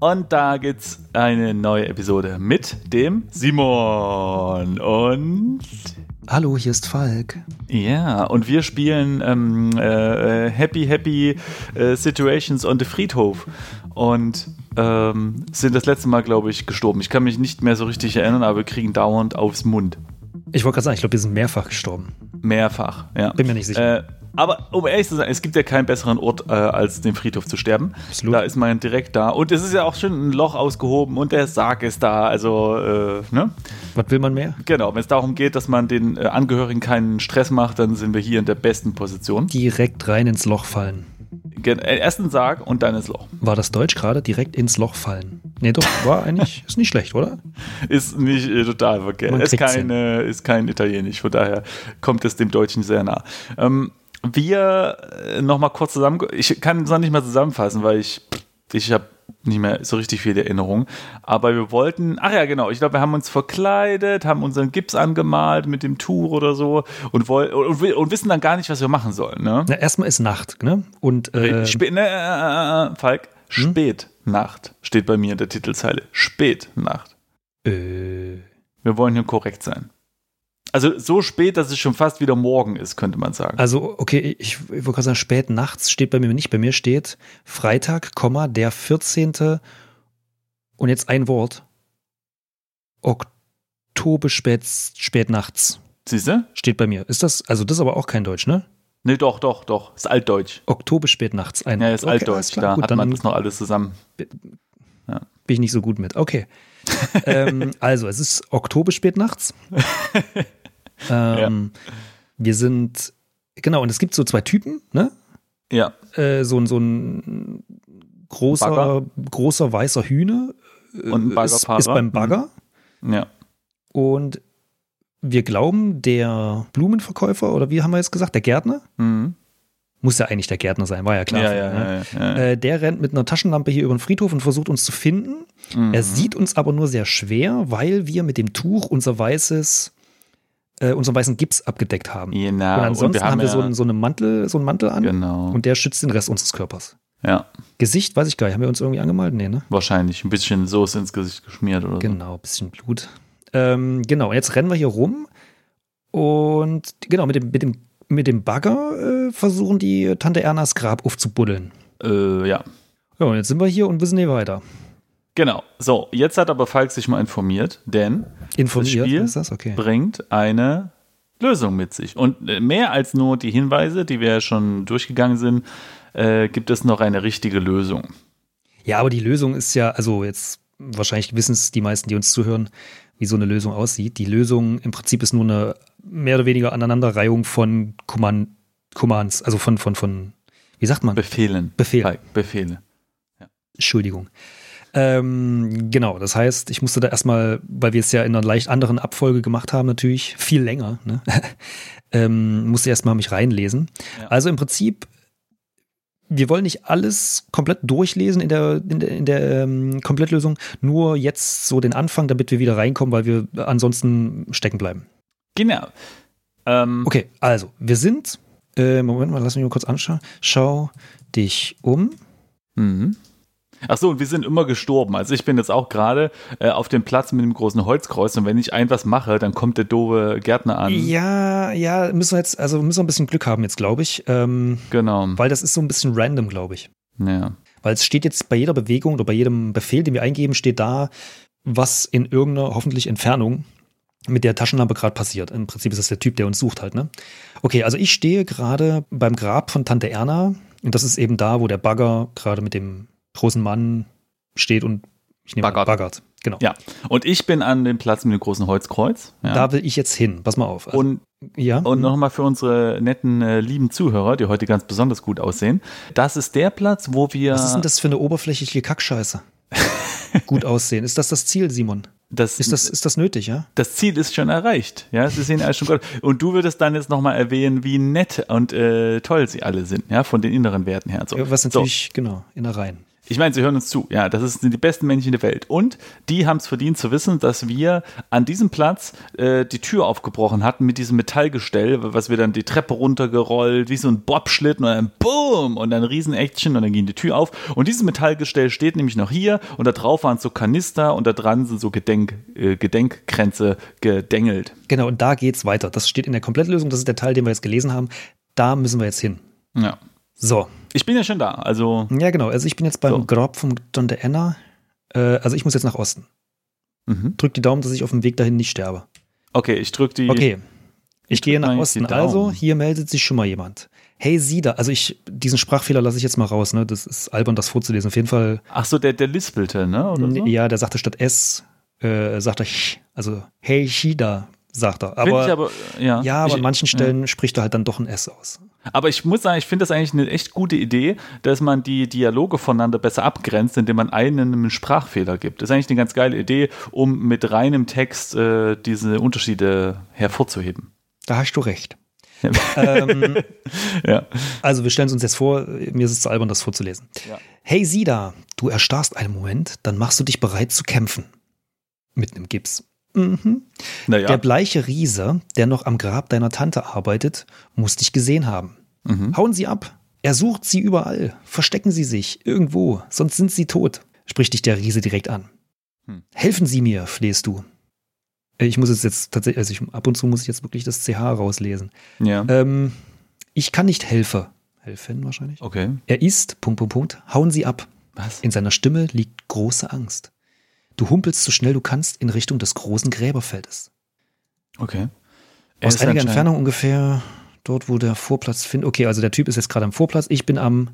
Und da gibt's eine neue Episode mit dem Simon und Hallo, hier ist Falk. ja, und wir spielen ähm, äh, Happy Happy äh, Situations on the Friedhof und ähm, sind das letzte Mal, glaube ich, gestorben. Ich kann mich nicht mehr so richtig erinnern, aber wir kriegen dauernd aufs Mund. Ich wollte gerade sagen, ich glaube, wir sind mehrfach gestorben. Mehrfach, ja. Bin mir nicht sicher. Äh, aber um ehrlich zu sein, es gibt ja keinen besseren Ort, äh, als den Friedhof zu sterben. Absolut. Da ist man direkt da. Und es ist ja auch schon ein Loch ausgehoben und der Sarg ist da. Also, äh, ne? Was will man mehr? Genau, wenn es darum geht, dass man den äh, Angehörigen keinen Stress macht, dann sind wir hier in der besten Position. Direkt rein ins Loch fallen. Äh, erst ein Sarg und dann ins Loch. War das Deutsch gerade? Direkt ins Loch fallen. Nee, doch, war eigentlich, ist nicht schlecht, oder? Ist nicht äh, total verkehrt. Ist kriegt's kein, äh, ist kein Italienisch, von daher kommt es dem Deutschen sehr nah. Ähm, wir äh, noch mal kurz zusammen, ich kann es noch nicht mal zusammenfassen, weil ich, ich habe nicht mehr so richtig viele Erinnerungen. Aber wir wollten, ach ja, genau, ich glaube, wir haben uns verkleidet, haben unseren Gips angemalt mit dem Tuch oder so und, woll, und, und wissen dann gar nicht, was wir machen sollen. Ne? Na, erstmal ist Nacht, ne? Und äh, Spä ne, äh, äh, Falk, Spätnacht steht bei mir in der Titelzeile. Spätnacht. äh, Wir wollen hier korrekt sein. Also so spät, dass es schon fast wieder morgen ist, könnte man sagen. also, okay, ich, ich wollte gerade sagen, spät nachts steht bei mir nicht. Bei mir steht Freitag, der 14. Und jetzt ein Wort. Oktober spät, spät nachts Siehst du? steht bei mir. Ist das, also das ist aber auch kein Deutsch, ne? Nee, doch, doch, doch. Ist altdeutsch. Oktober spät nachts. Ein Ja, ist Okay, altdeutsch. klar. Da Gut, hat dann man das noch alles zusammen. bin ich nicht so gut mit. Okay. ähm, also, es ist Oktober spät nachts. ähm, Wir sind, genau, und es gibt so zwei Typen, ne? Ja. Äh, so, ein- so ein großer, Bagger. großer weißer Hühner äh, Und ein ist, ist beim Bagger. Ja. Und wir glauben, der Blumenverkäufer, oder wie haben wir jetzt gesagt, der Gärtner, Mhm. muss ja eigentlich der Gärtner sein, war ja klar. Ja, ja, ne? ja, ja, ja. Äh, der rennt mit einer Taschenlampe hier über den Friedhof und versucht uns zu finden. Mhm. Er sieht uns aber nur sehr schwer, weil wir mit dem Tuch unser weißes, äh, unseren weißen Gips abgedeckt haben. Genau. und ansonsten haben wir ja, so, einen, so, einen Mantel, so einen Mantel an Genau. und der schützt den Rest unseres Körpers. ja, Gesicht, weiß ich gar nicht, haben wir uns irgendwie angemalt? Nee, ne? wahrscheinlich. Ein bisschen Soße ins Gesicht geschmiert oder so. Genau, bisschen Blut. Ähm, genau, und jetzt rennen wir hier rum und genau, mit dem, mit dem, mit dem Bagger äh, versuchen die Tante Ernas Grab aufzubuddeln. Äh, ja. Ja, und jetzt sind wir hier und wissen nicht weiter. Genau. So, jetzt hat aber Falk sich mal informiert, denn Informiert, Das Spiel? Okay. bringt eine Lösung mit sich. Und äh, mehr als nur die Hinweise, die wir ja schon durchgegangen sind, äh, gibt es noch eine richtige Lösung. Ja, aber die Lösung ist ja, also jetzt wahrscheinlich wissen es die meisten, die uns zuhören, wie so eine Lösung aussieht. Die Lösung im Prinzip ist nur eine mehr oder weniger Aneinanderreihung von Command, Commands, also von, von, von, wie sagt man? Befehlen. Befehl. Falk, Befehle. Entschuldigung. Ähm, genau, das heißt, ich musste da erstmal, weil wir es ja in einer leicht anderen Abfolge gemacht haben, natürlich viel länger, ne? ähm, musste erstmal mich reinlesen. Ja. Also im Prinzip, wir wollen nicht alles komplett durchlesen in der, in der, in der ähm, Komplettlösung, nur jetzt so den Anfang, damit wir wieder reinkommen, weil wir ansonsten stecken bleiben. Genau. Ähm, Okay, also, wir sind, äh, Moment mal, lass mich mal kurz anschauen. Schau dich um. Mhm. Ach so, und wir sind immer gestorben. Also ich bin jetzt auch gerade äh, auf dem Platz mit dem großen Holzkreuz und wenn ich ein was mache, dann kommt der doofe Gärtner an. Ja, ja, müssen wir jetzt, also müssen wir ein bisschen Glück haben jetzt, glaube ich. Ähm, Genau. weil das ist so ein bisschen random, glaube ich. Ja. Weil es steht jetzt bei jeder Bewegung oder bei jedem Befehl, den wir eingeben, steht da, was in irgendeiner hoffentlich Entfernung mit der Taschenlampe gerade passiert. Im Prinzip ist das der Typ, der uns sucht halt, ne? Okay, also ich stehe gerade beim Grab von Tante Erna und das ist eben da, wo der Bagger gerade mit dem großen Mann steht und ich nehme Baggert. baggert. Genau. Ja. Und ich bin an dem Platz mit dem großen Holzkreuz. Ja. Da will ich jetzt hin. Pass mal auf. Also, und ja. Und nochmal für unsere netten, äh, lieben Zuhörer, die heute ganz besonders gut aussehen. Das ist der Platz, wo wir. Was ist denn das für eine oberflächliche Kackscheiße? gut aussehen. Ist das das Ziel, Simon? Das, Ist das, ist das nötig, ja? das Ziel ist schon erreicht. Ja, sie sehen alles schon gut. Und du würdest dann jetzt nochmal erwähnen, wie nett und äh, toll sie alle sind, ja, von den inneren Werten her. So. Was so. natürlich, genau, Innereien. Ich meine, sie hören uns zu. Ja, das sind die besten Männchen der Welt. Und die haben es verdient zu wissen, dass wir an diesem Platz äh, die Tür aufgebrochen hatten mit diesem Metallgestell, was wir dann die Treppe runtergerollt, wie so ein Bobschlitten und dann BOOM und dann Riesen-Action und dann ging die Tür auf. Und dieses Metallgestell steht nämlich noch hier und da drauf waren so Kanister und da dran sind so Gedenk, äh, Gedenkkränze gedengelt. Genau, und da geht's weiter. Das steht in der Komplettlösung. Das ist der Teil, den wir jetzt gelesen haben. Da müssen wir jetzt hin. Ja. So, Ich bin ja schon da. Also, ja, genau. Also ich bin jetzt beim So. Grab von John de Enna. Äh, also ich muss jetzt nach Osten. mhm. Drück die Daumen, dass ich auf dem Weg dahin nicht sterbe. okay, ich drücke die. Okay. Ich gehe nach Osten. Also, hier meldet sich schon mal jemand. Hey, Sida. Also ich, diesen Sprachfehler lasse ich jetzt mal raus, ne? Das ist albern, das vorzulesen. Auf jeden Fall, Ach so, der, der lispelte, ne? Oder so? ja, der sagte statt S, äh, sagt er ch. Also, hey, Shida, sagt er. Aber, aber, ja. ja, aber ich, an manchen Stellen spricht er halt dann doch ein S aus. Aber ich muss sagen, ich finde das eigentlich eine echt gute Idee, dass man die Dialoge voneinander besser abgrenzt, indem man einen einen Sprachfehler gibt. Das ist eigentlich eine ganz geile Idee, um mit reinem Text äh, diese Unterschiede hervorzuheben. Da hast du recht. ähm, Ja. also, wir stellen es uns jetzt vor, mir ist es zu albern, das vorzulesen. Ja. Hey, Sida, du erstarrst einen Moment, dann machst du dich bereit zu kämpfen. Mit einem Gips. Mhm. Naja. Der bleiche Riese, der noch am Grab deiner Tante arbeitet, muss dich gesehen haben. Mhm. Hauen Sie ab. Er sucht Sie überall. Verstecken Sie sich irgendwo, sonst sind Sie tot. Spricht dich der Riese direkt an. Hm. Helfen Sie mir, flehst du. Ich muss es jetzt tatsächlich, also ich, ab und zu muss ich jetzt wirklich das CH rauslesen. ja. Ähm, ich kann nicht helfe. Helfen wahrscheinlich. Okay. Er ist, Punkt, Punkt, Punkt, hauen Sie ab. Was? In seiner Stimme liegt große Angst. Du humpelst so schnell du kannst in Richtung des großen Gräberfeldes. Okay. Er Aus ist einiger Entfernung ungefähr dort, wo der Vorplatz findet. Okay, also der Typ ist jetzt gerade am Vorplatz. Ich bin am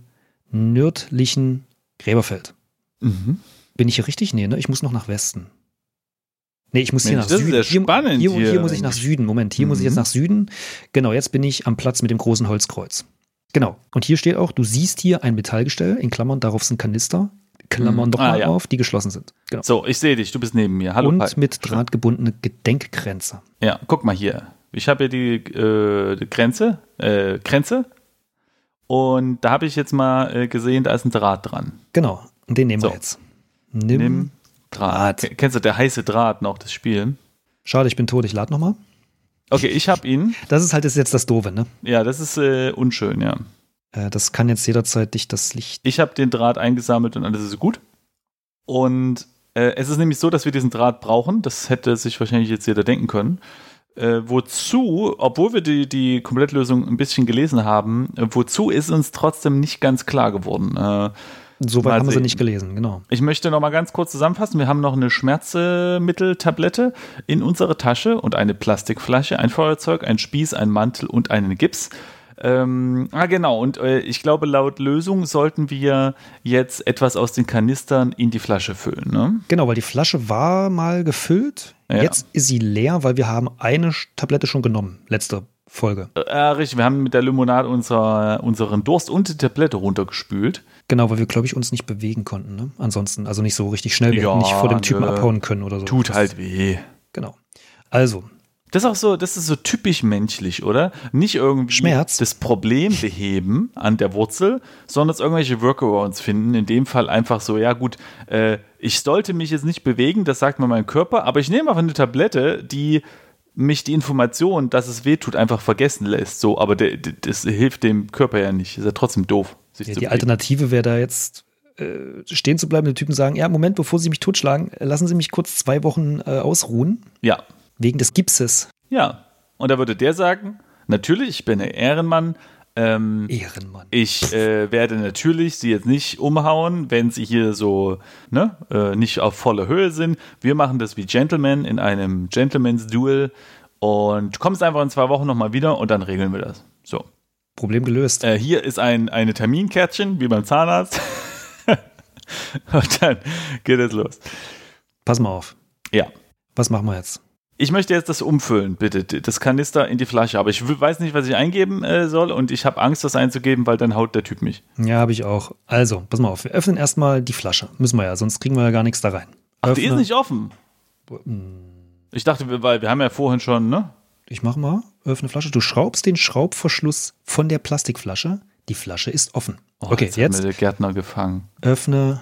nördlichen Gräberfeld. Mhm. Bin ich hier richtig? Nee, ne? Ich muss noch nach Westen. Nee, ich muss hier Mensch, nach das ist Süden. ja hier, spannend hier, hier. hier muss ich nach Süden. Moment, hier muss ich jetzt Mhm. nach Süden. Genau, jetzt bin ich am Platz mit dem großen Holzkreuz. Genau. Und hier steht auch, du siehst hier ein Metallgestell, in Klammern, darauf sind Kanister, Klammern Mhm. nochmal Ah, ja. auf, die geschlossen sind. Genau. So, ich sehe dich, du bist neben mir. Hallo. Und Pi. mit Draht gebundene Gedenkkränze. Ja, guck mal hier. Ich habe hier die, äh, die Grenze, äh, Grenze. Und da habe ich jetzt mal äh, gesehen, da ist ein Draht dran. Genau. Und den nehmen So. wir jetzt. Nimm. Nimm Draht. Draht. Kennst du der heiße Draht noch, das Spiel? Schade, ich bin tot, ich lade nochmal. Okay, ich habe ihn. Das ist halt jetzt das Doofe, ne? Ja, das ist äh, unschön, ja. Äh, Das kann jetzt jederzeit dich das Licht. Ich habe den Draht eingesammelt und alles ist gut. Und äh, es ist nämlich so, dass wir diesen Draht brauchen. Das hätte sich wahrscheinlich jetzt jeder denken können. Äh, wozu, obwohl wir die, die Komplettlösung ein bisschen gelesen haben, äh, wozu ist uns trotzdem nicht ganz klar geworden. Äh, Soweit haben wir sie nicht gelesen, genau. Ich möchte noch mal ganz kurz zusammenfassen. Wir haben noch eine Schmerzmitteltablette in unserer Tasche und eine Plastikflasche, ein Feuerzeug, ein Spieß, ein Mantel und einen Gips. Ähm, ah, genau. Und äh, ich glaube, laut Lösung sollten wir jetzt etwas aus den Kanistern in die Flasche füllen. Ne? Genau, weil die Flasche war mal gefüllt. Ja. Jetzt ist sie leer, weil wir haben eine Tablette schon genommen. Letzte Folge. Äh, richtig, wir haben mit der Limonade unser, unseren Durst und die Tablette runtergespült. Genau, weil wir, glaube ich, uns nicht bewegen konnten. Ne? Ansonsten, also nicht so richtig schnell. Wir Ja, hätten nicht vor dem Typen nö. abhauen können oder so. Tut halt weh. Genau. Also, Das ist auch so, das ist so typisch menschlich, oder? Nicht irgendwie Schmerz. das Problem beheben an der Wurzel, sondern irgendwelche Workarounds finden. In dem Fall einfach so, ja gut, äh, ich sollte mich jetzt nicht bewegen, das sagt mir mein Körper, aber ich nehme einfach eine Tablette, die mich die Information, dass es weh tut, einfach vergessen lässt. So, aber der, der, das hilft dem Körper ja nicht. Ist ja trotzdem doof. Ja, die bewegen. Alternative wäre da jetzt äh, stehen zu bleiben, den Typen sagen, ja, Moment, bevor Sie mich totschlagen, lassen Sie mich kurz zwei Wochen äh, ausruhen, Ja, wegen des Gipses. ja. Und da würde der sagen, natürlich, ich bin ein Ehrenmann, ähm, Ehrenmann. Ich äh, werde natürlich sie jetzt nicht umhauen, wenn sie hier so ne, äh, nicht auf voller Höhe sind. Wir machen das wie Gentlemen in einem Gentleman's Duel und kommst einfach in zwei Wochen nochmal wieder und dann regeln wir das. So. Problem gelöst. Äh, hier ist ein eine Terminkärtchen, wie beim Zahnarzt. und dann geht es los. Pass mal auf. Ja. Was machen wir jetzt? Ich möchte jetzt das umfüllen, bitte, das Kanister in die Flasche. Aber ich weiß nicht, was ich eingeben äh, soll und ich habe Angst, das einzugeben, weil dann haut der Typ mich. Ja, habe ich auch. Also, pass mal auf, wir öffnen erstmal die Flasche. Müssen wir ja, sonst kriegen wir ja gar nichts da rein. Ach, Öffne. die ist nicht offen. Ich dachte, wir- weil wir haben ja vorhin schon, ne? Ich mach mal, öffne Flasche. Du schraubst den Schraubverschluss von der Plastikflasche. Die Flasche ist offen. Oh, okay, hat jetzt mir der Gärtner gefangen. öffne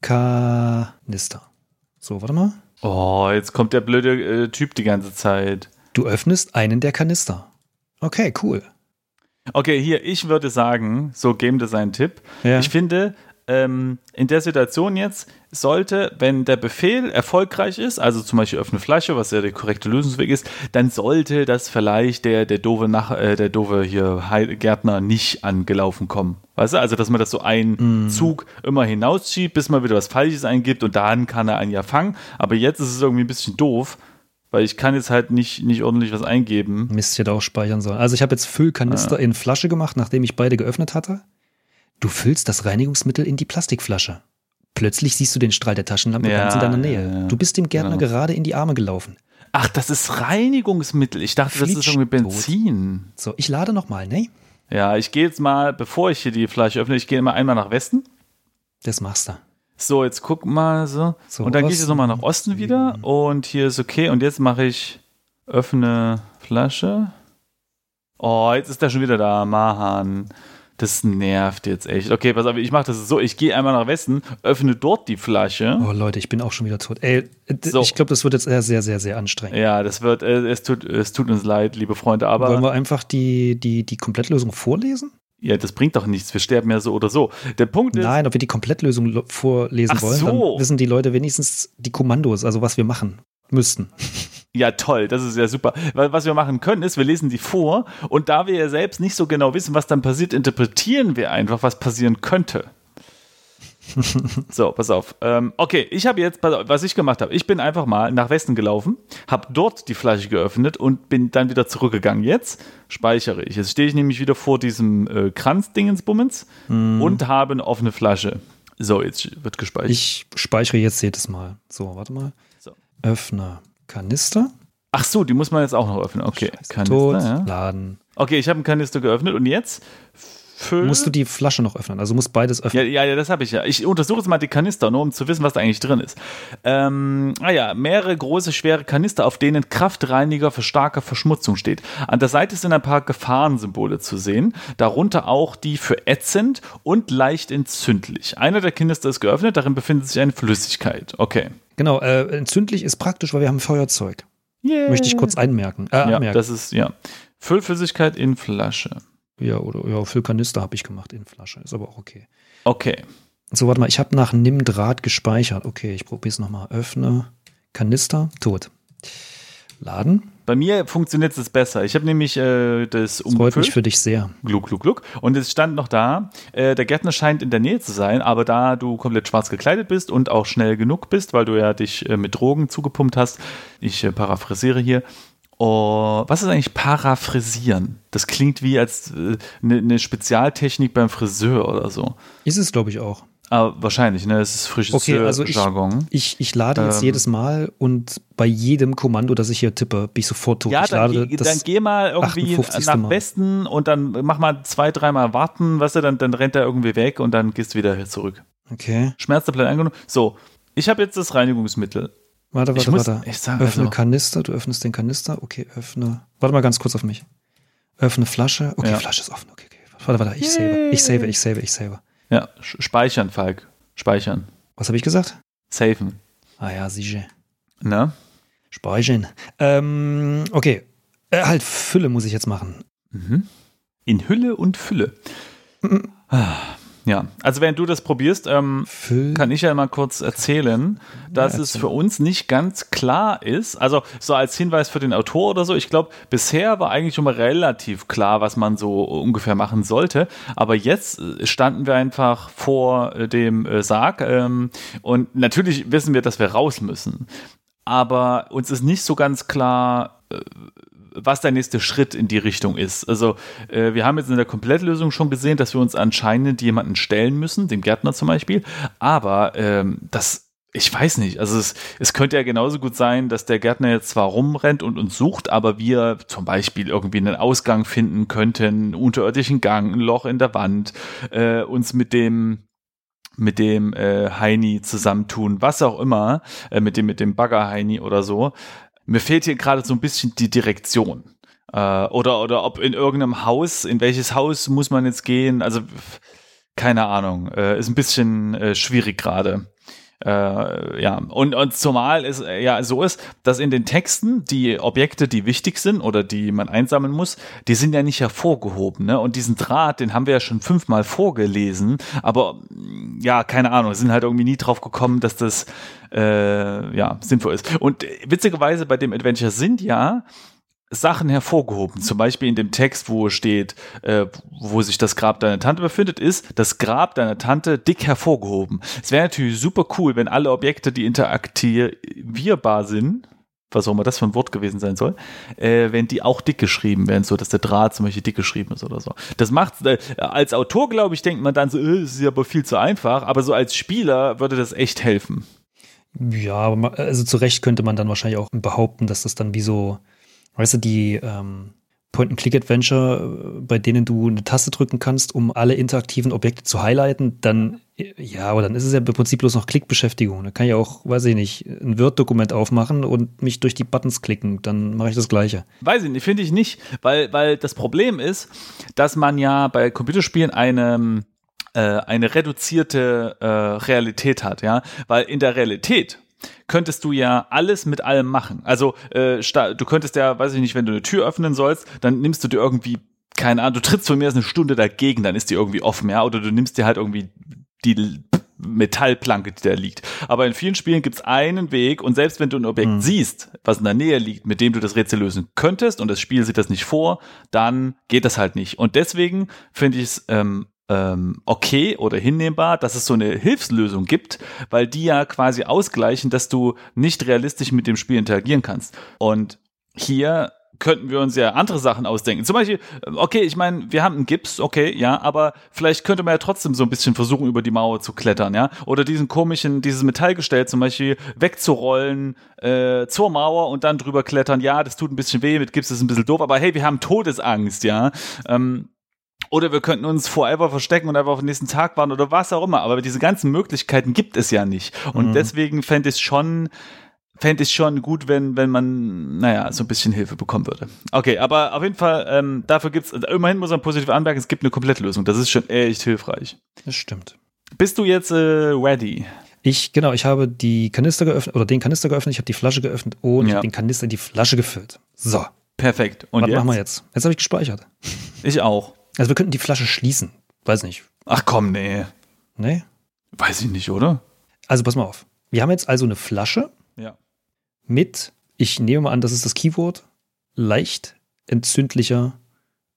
Kanister. So, warte mal. Oh, jetzt kommt der blöde äh, Typ die ganze Zeit. Du öffnest einen der Kanister. Okay, cool. Okay, hier, ich würde sagen, so Game Design Tipp. Ja. Ich finde, ähm, in der Situation jetzt sollte, wenn der Befehl erfolgreich ist, also zum Beispiel öffne Flasche, was ja der korrekte Lösungsweg ist, dann sollte das vielleicht der, der doofe Nach äh, der doofe hier Heil Gärtner nicht angelaufen kommen. Weißt du, also dass man das so einen Zug immer hinausschiebt, bis man wieder was Falsches eingibt und dann kann er einen ja fangen. Aber jetzt ist es irgendwie ein bisschen doof, weil ich kann jetzt halt nicht, nicht ordentlich was eingeben. Mist, ich hätte auch speichern sollen. Also ich habe jetzt Füllkanister in Flasche gemacht, nachdem ich beide geöffnet hatte. Du füllst das Reinigungsmittel in die Plastikflasche. Plötzlich siehst du den Strahl der Taschenlampe Ja, ganz in deiner ja, Nähe. ja. Du bist dem Gärtner Genau. gerade in die Arme gelaufen. Ach, das ist Reinigungsmittel. Ich dachte, das ist irgendwie. Benzin. So, ich lade nochmal, ne? Ja, ich gehe jetzt mal, bevor ich hier die Flasche öffne, ich gehe immer einmal nach Westen. Das machst du. So, jetzt guck mal so. So, und dann gehe ich jetzt nochmal nach Osten wieder. Und hier ist okay. Und jetzt mache ich öffne Flasche. Oh, jetzt ist der schon wieder da. Mahan. Das nervt jetzt echt. Okay, pass auf, ich mache das so. Ich gehe einmal nach Westen, öffne dort die Flasche. Oh Leute, ich bin auch schon wieder tot. Ey, So. ich glaube, das wird jetzt sehr, sehr, sehr, sehr anstrengend. Ja, das wird, äh, es tut, es tut uns leid, liebe Freunde, aber. Wollen wir einfach die, die, die Komplettlösung vorlesen? Ja, das bringt doch nichts. Wir sterben ja so oder so. Der Punkt ist. Nein, ob wir die Komplettlösung vorlesen Ach wollen, so. dann wissen die Leute wenigstens die Kommandos, also was wir machen müssten. Ja, toll, das ist ja super. Was wir machen können, ist, wir lesen die vor und da wir ja selbst nicht so genau wissen, was dann passiert, interpretieren wir einfach, was passieren könnte. so, pass auf. Ähm, okay, ich habe jetzt, auf, was ich gemacht habe, ich bin einfach mal nach Westen gelaufen, habe dort die Flasche geöffnet und bin dann wieder zurückgegangen. Jetzt speichere ich. Jetzt stehe ich nämlich wieder vor diesem äh, Kranz-Dingensbummens und habe eine offene Flasche. So, jetzt wird gespeichert. Ich speichere jetzt jedes Mal. So, warte mal. So. Öffne Kanister. Ach so, die muss man jetzt auch noch öffnen. Okay, Tot, ja. laden. Okay, ich habe einen Kanister geöffnet und jetzt füllen. Musst du die Flasche noch öffnen, also musst beides öffnen. ja, ja, ja, das habe ich ja. Ich untersuche jetzt mal die Kanister, nur um zu wissen, was da eigentlich drin ist. Ähm, ah ja, mehrere große, schwere Kanister, auf denen Kraftreiniger für starke Verschmutzung steht. An der Seite sind ein paar Gefahrensymbole zu sehen, darunter auch die für ätzend und leicht entzündlich. Einer der Kanister ist geöffnet, darin befindet sich eine Flüssigkeit. Okay. Genau, äh, entzündlich ist praktisch, weil wir haben Feuerzeug. Yeah. Möchte ich kurz einmerken. Äh, Ja, anmerken. das ist, ja. Füllflüssigkeit in Flasche. ja, oder ja, Füllkanister habe ich gemacht in Flasche. Ist aber auch okay. Okay. So, warte mal, ich habe nach Nimm Draht gespeichert. Okay, ich probiere es nochmal. Öffne Kanister, tot. Laden. Bei mir funktioniert es besser. Ich habe nämlich äh, das Das freut umgefüllt. mich für dich sehr. Gluck, gluck, gluck. Und es stand noch da, äh, der Gärtner scheint in der Nähe zu sein, aber da du komplett schwarz gekleidet bist und auch schnell genug bist, weil du ja dich äh, mit Drogen zugepumpt hast, ich äh, paraphrasiere hier. Oh, was ist eigentlich paraphrasieren? Das klingt wie als eine äh, ne- ne Spezialtechnik beim Friseur oder so. Ist es, glaube ich, auch. Aber wahrscheinlich, ne? Es ist frisches Okay, also ich, Jargon. ich, ich lade jetzt Ähm. jedes Mal und bei jedem Kommando, das ich hier tippe, bin ich sofort tot. Ja, ich dann, lade geh, das dann geh mal irgendwie 58. nach Mal. Westen und dann mach mal zwei, dreimal warten, weißt du, dann, dann rennt er irgendwie weg und dann gehst du wieder zurück. Okay. Schmerztabletten angenommen. So, ich habe jetzt das Reinigungsmittel. Warte, Ich warte, muss warte. echt sagen, öffne also- Kanister, du öffnest den Kanister. Okay, öffne. Warte mal ganz kurz auf mich. Öffne Flasche. Okay, Ja. Flasche ist offen. Okay, okay. Warte, warte, ich save. Ich save, ich save, ich save. Ja, speichern, Falk. Speichern. Was habe ich gesagt? Safen. Ah ja, sicher. Ne? Speichern. Ähm, okay. Äh, halt, Fülle muss ich jetzt machen. Mhm. In Hülle und Fülle. Mhm. Ah, Ja, also wenn du das probierst, ähm, kann ich ja mal kurz erzählen, dass Ja, es für uns nicht ganz klar ist. Also so als Hinweis für den Autor oder so. Ich glaube, bisher war eigentlich schon mal relativ klar, was man so ungefähr machen sollte. Aber jetzt äh, standen wir einfach vor äh, dem äh, Sarg ähm, und natürlich wissen wir, dass wir raus müssen. Aber uns ist nicht so ganz klar, äh, was der nächste Schritt in die Richtung ist. Also äh, wir haben jetzt in der Komplettlösung schon gesehen, dass wir uns anscheinend jemanden stellen müssen, dem Gärtner zum Beispiel. Aber ähm, das ich weiß nicht, also es, es könnte ja genauso gut sein, dass der Gärtner jetzt zwar rumrennt und uns sucht, aber wir zum Beispiel irgendwie einen Ausgang finden könnten, einen unterirdischen Gang, ein Loch in der Wand, äh, uns mit dem mit dem äh, Heini zusammentun, was auch immer, äh, mit dem mit dem Bagger Heini oder so. Mir fehlt hier gerade so ein bisschen die Direktion. Äh, oder oder ob in irgendeinem Haus, in welches Haus muss man jetzt gehen? Also keine Ahnung, äh, ist ein bisschen äh, schwierig gerade. Äh, ja, und, und zumal es äh, ja so ist, dass in den Texten die Objekte, die wichtig sind oder die man einsammeln muss, die sind ja nicht hervorgehoben. Ne? Und diesen Draht, den haben wir ja schon fünfmal vorgelesen, aber ja, keine Ahnung, sind halt irgendwie nie drauf gekommen, dass das äh, ja sinnvoll ist. Und witzigerweise bei dem Adventure sind ja Sachen hervorgehoben. Zum Beispiel in dem Text, wo steht, äh, wo sich das Grab deiner Tante befindet, ist das Grab deiner Tante dick hervorgehoben. Es wäre natürlich super cool, wenn alle Objekte, die interaktivierbar sind, was auch immer das für ein Wort gewesen sein soll, äh, wenn die auch dick geschrieben werden, so dass der Draht zum Beispiel dick geschrieben ist oder so. Das macht, äh, als Autor, glaube ich, denkt man dann so, äh, ist aber viel zu einfach, aber so als Spieler würde das echt helfen. Ja, also zu Recht könnte man dann wahrscheinlich auch behaupten, dass das dann wie so Weißt du, die ähm, Point-and-Click-Adventure, bei denen du eine Taste drücken kannst, um alle interaktiven Objekte zu highlighten, dann, ja, aber dann ist es ja im Prinzip bloß noch Klickbeschäftigung. Da kann ich auch, weiß ich nicht, ein Word-Dokument aufmachen und mich durch die Buttons klicken. Dann mache ich das Gleiche. Weiß ich nicht, finde ich nicht, weil, weil das Problem ist, dass man ja bei Computerspielen eine, äh, eine reduzierte äh, Realität hat, ja, weil in der Realität könntest du ja alles mit allem machen. Also äh, du könntest ja, weiß ich nicht, wenn du eine Tür öffnen sollst, dann nimmst du dir irgendwie keine Ahnung, du trittst von mir aus eine Stunde dagegen, dann ist die irgendwie offen, ja, oder du nimmst dir halt irgendwie die Metallplanke, die da liegt. Aber in vielen Spielen gibt's einen Weg und selbst wenn du ein Objekt mhm. siehst, was in der Nähe liegt, mit dem du das Rätsel lösen könntest und das Spiel sieht das nicht vor, dann geht das halt nicht. Und deswegen finde ich es ähm, ähm, okay oder hinnehmbar, dass es so eine Hilfslösung gibt, weil die ja quasi ausgleichen, dass du nicht realistisch mit dem Spiel interagieren kannst. Und hier könnten wir uns ja andere Sachen ausdenken. Zum Beispiel, okay, ich meine, wir haben einen Gips, okay, ja, aber vielleicht könnte man ja trotzdem so ein bisschen versuchen, über die Mauer zu klettern, ja, oder diesen komischen, dieses Metallgestell zum Beispiel wegzurollen äh, zur Mauer und dann drüber klettern. Ja, das tut ein bisschen weh, mit Gips ist ein bisschen doof, aber hey, wir haben Todesangst, ja. Ähm, oder wir könnten uns forever verstecken und einfach auf den nächsten Tag warten oder was auch immer. Aber diese ganzen Möglichkeiten gibt es ja nicht. Und mhm. deswegen fände ich es schon, fände ich schon gut, wenn, wenn man, naja, so ein bisschen Hilfe bekommen würde. Okay, aber auf jeden Fall, ähm, dafür gibt es, immerhin muss man positiv anmerken, es gibt eine Komplettlösung. Das ist schon echt hilfreich. Das stimmt. Bist du jetzt äh, ready? Ich, genau, ich habe die Kanister geöffnet, oder den Kanister geöffnet, ich habe die Flasche geöffnet und ja. den Kanister in die Flasche gefüllt. So. Perfekt. Und Was jetzt? machen wir jetzt? Jetzt habe ich gespeichert. Ich auch. Also wir könnten die Flasche schließen. Weiß nicht. Ach komm, nee. Nee? Weiß ich nicht, oder? Also pass mal auf. Wir haben jetzt also eine Flasche ja. mit, ich nehme mal an, das ist das Keyword, leicht entzündlicher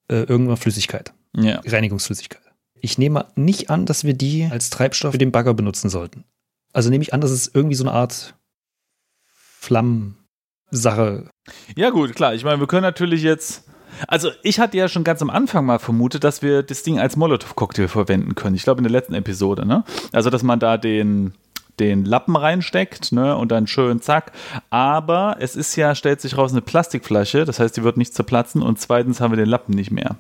äh, irgendwann Flüssigkeit. Ja. Reinigungsflüssigkeit. Ich nehme nicht an, dass wir die als Treibstoff für den Bagger benutzen sollten. Also nehme ich an, dass es irgendwie so eine Art Flammensache. Ja, gut, klar. Ich meine, wir können natürlich jetzt also ich hatte ja schon ganz am Anfang mal vermutet, dass wir das Ding als Molotow-Cocktail verwenden können. Ich glaube in der letzten Episode, ne? Also dass man da den den Lappen reinsteckt, ne, und dann schön zack. Aber es ist ja, stellt sich raus, eine Plastikflasche, das heißt, die wird nicht zerplatzen und zweitens haben wir den Lappen nicht mehr.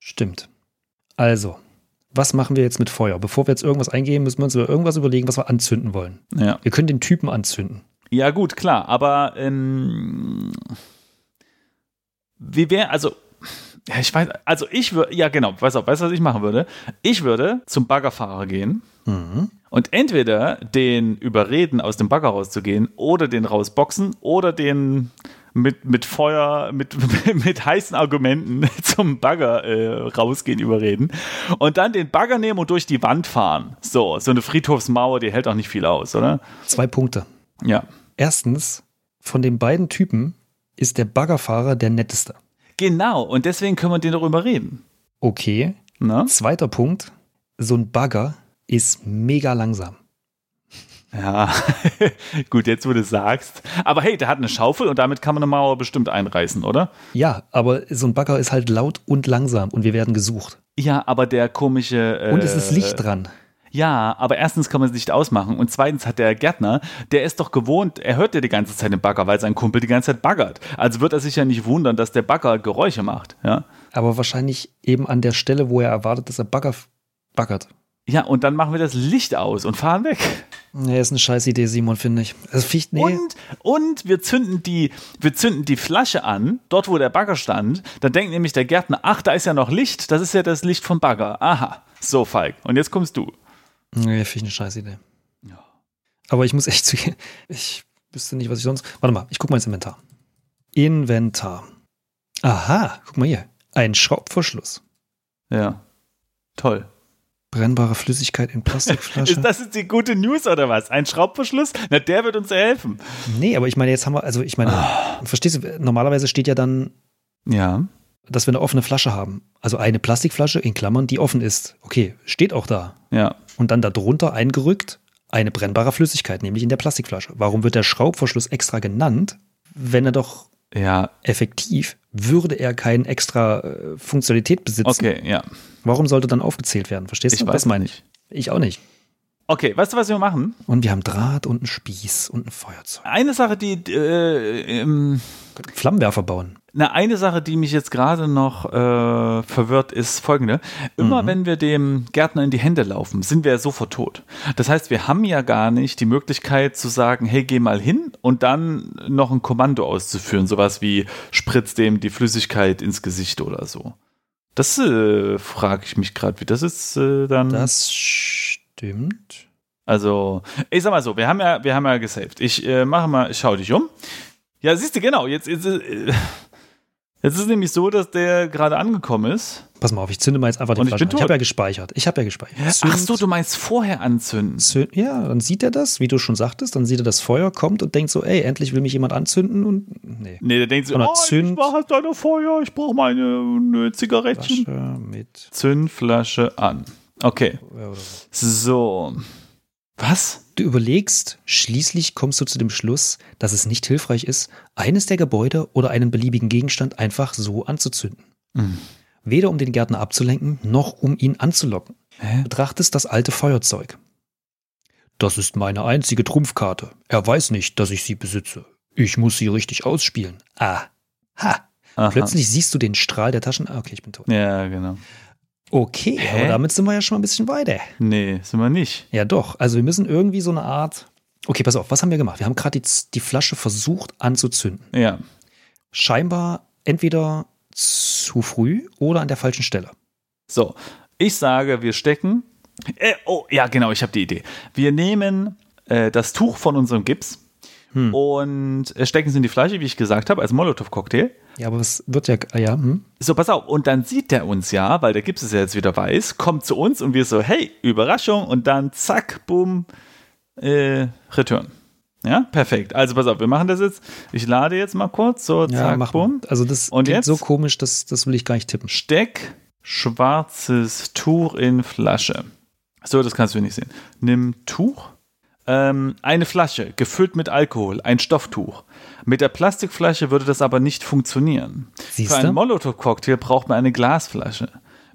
Stimmt. Also, was machen wir jetzt mit Feuer? Bevor wir jetzt irgendwas eingeben, müssen wir uns über irgendwas überlegen, was wir anzünden wollen. Ja. Wir können den Typen anzünden. Ja, gut, klar, aber ähm, wie wäre, also, ja, ich weiß, also ich würde, ja genau, weißt du, weißt du, was ich machen würde? Ich würde zum Baggerfahrer gehen mhm. und entweder den überreden, aus dem Bagger rauszugehen oder den rausboxen oder den mit, mit Feuer, mit, mit heißen Argumenten zum Bagger äh, rausgehen, überreden. Und dann den Bagger nehmen und durch die Wand fahren. So, so eine Friedhofsmauer, die hält auch nicht viel aus, oder? Zwei Punkte. Ja. Erstens, von den beiden Typen ist der Baggerfahrer der netteste. Genau, und deswegen können wir den darüber reden. Okay. Na? Zweiter Punkt, so ein Bagger ist mega langsam. Ja, gut, jetzt wo du sagst. Aber hey, der hat eine Schaufel und damit kann man eine Mauer bestimmt einreißen, oder? Ja, aber so ein Bagger ist halt laut und langsam und wir werden gesucht. Ja, aber der komische. Äh, und es ist Licht dran. Ja, aber erstens kann man es nicht ausmachen und zweitens hat der Gärtner, der ist doch gewohnt, er hört ja die ganze Zeit den Bagger, weil sein Kumpel die ganze Zeit baggert. Also wird er sich ja nicht wundern, dass der Bagger Geräusche macht, ja. Aber wahrscheinlich eben an der Stelle, wo er erwartet, dass er Bagger baggert. Ja, und dann machen wir das Licht aus und fahren weg. Nee, ist eine scheiß Idee, Simon, finde ich. Also, ficht, nee. Und, und wir, zünden die, wir zünden die Flasche an, dort wo der Bagger stand. Dann denkt nämlich der Gärtner, ach, da ist ja noch Licht, das ist ja das Licht vom Bagger. Aha, so Falk. Und jetzt kommst du. Nee, finde ich eine scheiß Idee. Ja. Aber ich muss echt zugeben, ich wüsste nicht, was ich sonst. Warte mal, ich gucke mal ins Inventar. Inventar. Aha, guck mal hier. Ein Schraubverschluss. Ja. Toll. Brennbare Flüssigkeit in Plastikflasche. ist das jetzt die gute News oder was? Ein Schraubverschluss? Na, der wird uns helfen. Nee, aber ich meine, jetzt haben wir, also ich meine, oh. verstehst du, normalerweise steht ja dann, ja. Dass wir eine offene Flasche haben. Also eine Plastikflasche in Klammern, die offen ist. Okay, steht auch da. Ja. Und dann darunter eingerückt eine brennbare Flüssigkeit, nämlich in der Plastikflasche. Warum wird der Schraubverschluss extra genannt, wenn er doch ja. effektiv würde er keine extra äh, Funktionalität besitzen? Okay, ja. Warum sollte dann aufgezählt werden? Verstehst ich du? Weiß das meine ich. Ich auch nicht. Okay, weißt du, was wir machen? Und wir haben Draht und einen Spieß und ein Feuerzeug. Eine Sache, die äh, ähm, Flammenwerfer bauen. Na, eine Sache, die mich jetzt gerade noch äh, verwirrt, ist folgende. Immer mhm. wenn wir dem Gärtner in die Hände laufen, sind wir ja sofort tot. Das heißt, wir haben ja gar nicht die Möglichkeit zu sagen, hey, geh mal hin und dann noch ein Kommando auszuführen. Sowas wie spritzt dem die Flüssigkeit ins Gesicht oder so. Das äh, frage ich mich gerade, wie das ist äh, dann. Das stimmt. Also, ich sag mal so, wir haben ja, wir haben ja gesaved. Ich äh, mache mal, ich schau dich um. Ja, siehst du, genau, jetzt, jetzt, äh, jetzt ist es nämlich so, dass der gerade angekommen ist. Pass mal auf, ich zünde mal jetzt einfach den ich Flaschen. bin Ich habe ja gespeichert. Ich habe ja gespeichert. Ach so, du meinst vorher anzünden. Zünd, ja, dann sieht er das, wie du schon sagtest, dann sieht er das Feuer kommt und denkt so, ey, endlich will mich jemand anzünden und nee. Nee, der denkt so, oh, zünd- ich mache deine Feuer, ich brauche meine ne, Zigarettchen. Flasche mit Zündflasche an. Okay, so. Was? Du überlegst, schließlich kommst du zu dem Schluss, dass es nicht hilfreich ist, eines der Gebäude oder einen beliebigen Gegenstand einfach so anzuzünden. Hm. Weder um den Gärtner abzulenken, noch um ihn anzulocken. Hä? Betrachtest das alte Feuerzeug. Das ist meine einzige Trumpfkarte. Er weiß nicht, dass ich sie besitze. Ich muss sie richtig ausspielen. Ah. Ha. Aha. Plötzlich siehst du den Strahl der Taschen. Ah, okay, ich bin tot. Ja, genau. Okay, Hä? aber damit sind wir ja schon mal ein bisschen weiter. Nee, sind wir nicht. Ja, doch. Also wir müssen irgendwie so eine Art. Okay, pass auf, was haben wir gemacht? Wir haben gerade die, die Flasche versucht anzuzünden. Ja. Scheinbar entweder zu früh oder an der falschen Stelle. So, ich sage, wir stecken. Äh, oh, ja, genau, ich habe die Idee. Wir nehmen äh, das Tuch von unserem Gips Hm. und stecken es in die Flasche, wie ich gesagt habe, als Molotow-Cocktail. Ja, aber es wird ja. Ah, ja, hm? So, pass auf. Und dann sieht der uns ja, weil der Gips ist ja jetzt wieder weiß, kommt zu uns und wir so, hey, Überraschung. Und dann zack, boom, äh, Return. Ja, perfekt. Also pass auf, wir machen das jetzt. Ich lade jetzt mal kurz. So, Ja, zack, mach boom. mal. Also das Und jetzt? so komisch, das, das will ich gar nicht tippen. Steck schwarzes Tuch in Flasche. So, das kannst du nicht sehen. Nimm Tuch. Ähm, eine Flasche, gefüllt mit Alkohol, ein Stofftuch. Mit der Plastikflasche würde das aber nicht funktionieren. Siehst Für einen? Molotow-Cocktail braucht man eine Glasflasche.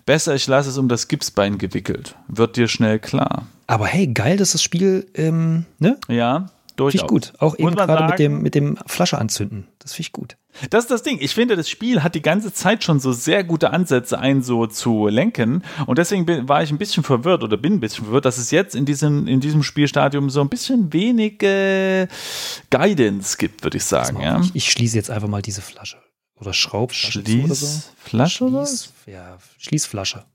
Besser, ich lasse es um das Gipsbein gewickelt. Wird dir schnell klar. Aber hey, geil, dass das Spiel, ähm, ne? Ja, Finde durchaus. ich gut. Auch eben Muss gerade mit dem, mit dem Flasche anzünden. Das finde ich gut. Das ist das Ding. Ich finde, das Spiel hat die ganze Zeit schon so sehr gute Ansätze, einen so zu lenken. Und deswegen bin, war ich ein bisschen verwirrt oder bin ein bisschen verwirrt, dass es jetzt in diesem, in diesem Spielstadium so ein bisschen wenig äh, Guidance gibt, würde ich sagen. Ja. ich, ich schließe jetzt einfach mal diese Flasche. Oder Schraubflasche zu oder so. Schließflasche oder? Schließ, ja, Schließflasche.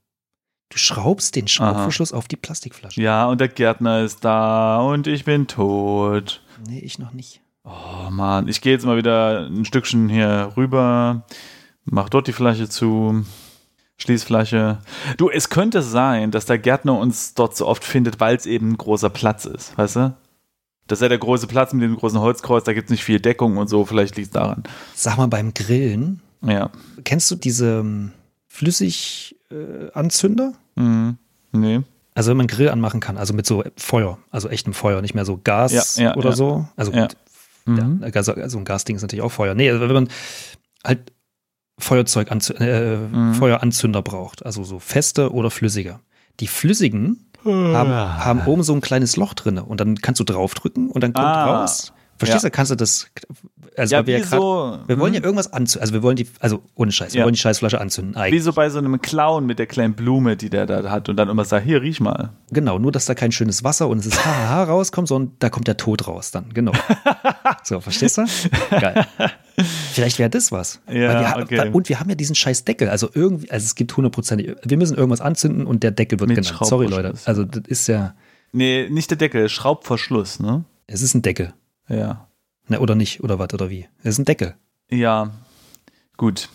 Du schraubst den Schraubverschluss auf die Plastikflasche. Ja, und der Gärtner ist da und ich bin tot. Nee, ich noch nicht. Oh Mann, ich gehe jetzt mal wieder ein Stückchen hier rüber, mach dort die Flasche zu, Schließflasche. Du, es könnte sein, dass der Gärtner uns dort so oft findet, weil es eben ein großer Platz ist, weißt du? Das ist ja der große Platz mit dem großen Holzkreuz, da gibt es nicht viel Deckung und so, vielleicht liegt es daran. Sag mal, beim Grillen, Ja. kennst du diese ähm, Flüssiganzünder? Mhm. Nee. Also wenn man Grill anmachen kann, also mit so Feuer, also echtem Feuer, nicht mehr so Gas Ja, ja, oder ja. so. Also Ja. gut, Mhm. ja, also, also ein Gasding ist natürlich auch Feuer. Nee, also wenn man halt Feuerzeug äh, Mhm. Feueranzünder braucht, also so feste oder flüssige. Die flüssigen haben, haben oben so ein kleines Loch drin und dann kannst du draufdrücken und dann kommt Ah. raus. Verstehst Ja. du? Kannst du das? Also Ja, wir, wie ja grad, so, wir wollen ja hm. irgendwas anzünden. Also wir wollen die, also ohne Scheiß, wir Ja. wollen die Scheißflasche anzünden. Wie Eigentlich. so bei so einem Clown mit der kleinen Blume, die der da hat und dann immer sagt, hier, riech mal. Genau, nur dass da kein schönes Wasser und es ist haha rauskommt, sondern da kommt der Tod raus dann. Genau. so, verstehst du? Geil. Vielleicht wäre das was. Ja, wir, okay. Und wir haben ja diesen scheiß Deckel. Also irgendwie, also es gibt hundertprozentig, wir müssen irgendwas anzünden und der Deckel wird Mit genannt. Sorry, Leute. Also das ist ja, Nee, nicht der Deckel, Schraubverschluss, ne? es ist ein Deckel. Ja. Ne, oder nicht, oder was, oder wie? Es ist ein Deckel. Ja. Gut.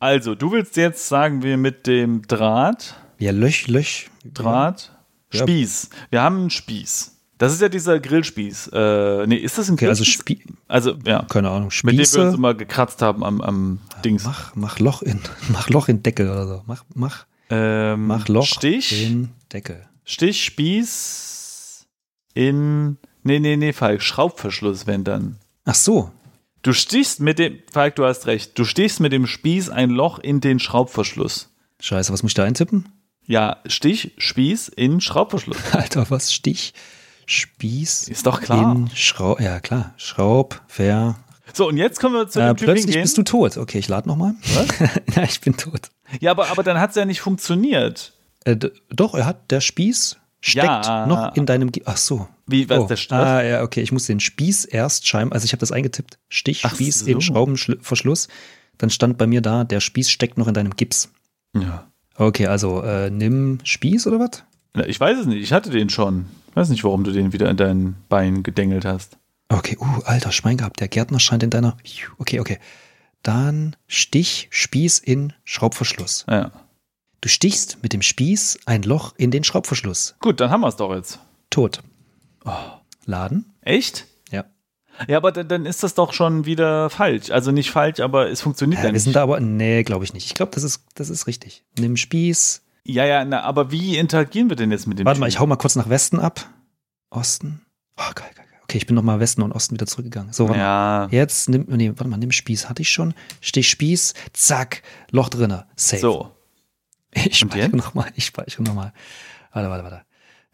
Also, du willst jetzt, sagen wir, mit dem Draht, Ja, Löch, Löch. Draht, Ja. Spieß. Wir haben einen Spieß. Das ist ja dieser Grillspieß. Äh, nee, ist das ein Okay, also? Spie Also, ja. keine Ahnung, Mit dem wir uns Spieße. immer gekratzt haben am, am Dings. Mach, mach Loch in, mach Loch in Deckel oder so. Mach, mach, Ähm, mach Loch Stich, in Deckel. Stich, Spieß in. Nee, nee, nee, Falk. Schraubverschluss, wenn dann. Ach so. Du stichst mit dem. Falk, du hast recht. Du stichst mit dem Spieß ein Loch in den Schraubverschluss. Scheiße, was muss ich da eintippen? Ja, Stich, Spieß in Schraubverschluss. Alter, was? Stich, Spieß. Ist doch klar. In Schraub, ja klar. Schraub, Ver. So, und jetzt kommen wir zu Äh, dem Typ plötzlich hingehen. bist du tot. Okay, ich lade nochmal. ja, ich bin tot. Ja, aber, aber dann hat es ja nicht funktioniert. Äh, doch, er hat, der Spieß steckt Ja. noch in deinem. Ge Ach so. Wie, was Oh. der St- Ah, ja, okay. Ich muss den Spieß erst scheinbar, also ich habe das eingetippt. Stich, Ach Spieß so. in Schraubenverschluss. Dann stand bei mir da, der Spieß steckt noch in deinem Gips. Ja. Okay, also äh, nimm Spieß oder was? Ich weiß es nicht. Ich hatte den schon. Ich weiß nicht, warum du den wieder in dein Bein gedengelt hast. Okay, uh, alter Schwein gehabt. Der Gärtner scheint in deiner. Okay, okay. Dann Stich, Spieß in Schraubverschluss. Ja. Du stichst mit dem Spieß ein Loch in den Schraubverschluss. Gut, dann haben wir es doch jetzt. Tot. Laden? Echt? Ja. Ja, aber dann, dann ist das doch schon wieder falsch. Also nicht falsch, aber es funktioniert ja ja wir nicht. sind da aber. Nee, glaube ich nicht. Ich glaube, das ist, das ist richtig. Nimm Spieß. Ja, ja, na, aber wie interagieren wir denn jetzt mit dem Warte mal, Typ? ich hau mal kurz nach Westen ab. Osten. Oh, geil, geil. Okay, ich bin nochmal Westen und Osten wieder zurückgegangen. So, warte mal. Ja, Jetzt nimm, nee, warte mal, nimm Spieß. Hatte ich schon. Stich Spieß, zack, Loch drinne. Safe. so. Ich speichere nochmal. Ich speichere nochmal. Warte, warte, warte.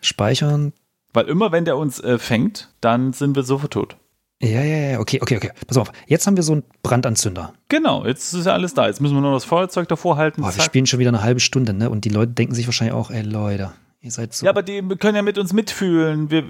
Speichern. Weil immer, wenn der uns äh, fängt, dann sind wir sofort tot. Ja, ja, ja. Okay, okay, okay. Pass auf. Jetzt haben wir so einen Brandanzünder. Genau, jetzt ist ja alles da. Jetzt müssen wir nur das Feuerzeug davor halten. Boah, wir spielen schon wieder eine halbe Stunde, ne? Und die Leute denken sich wahrscheinlich auch, ey Leute, ihr seid so. Ja, aber die können ja mit uns mitfühlen. Wir,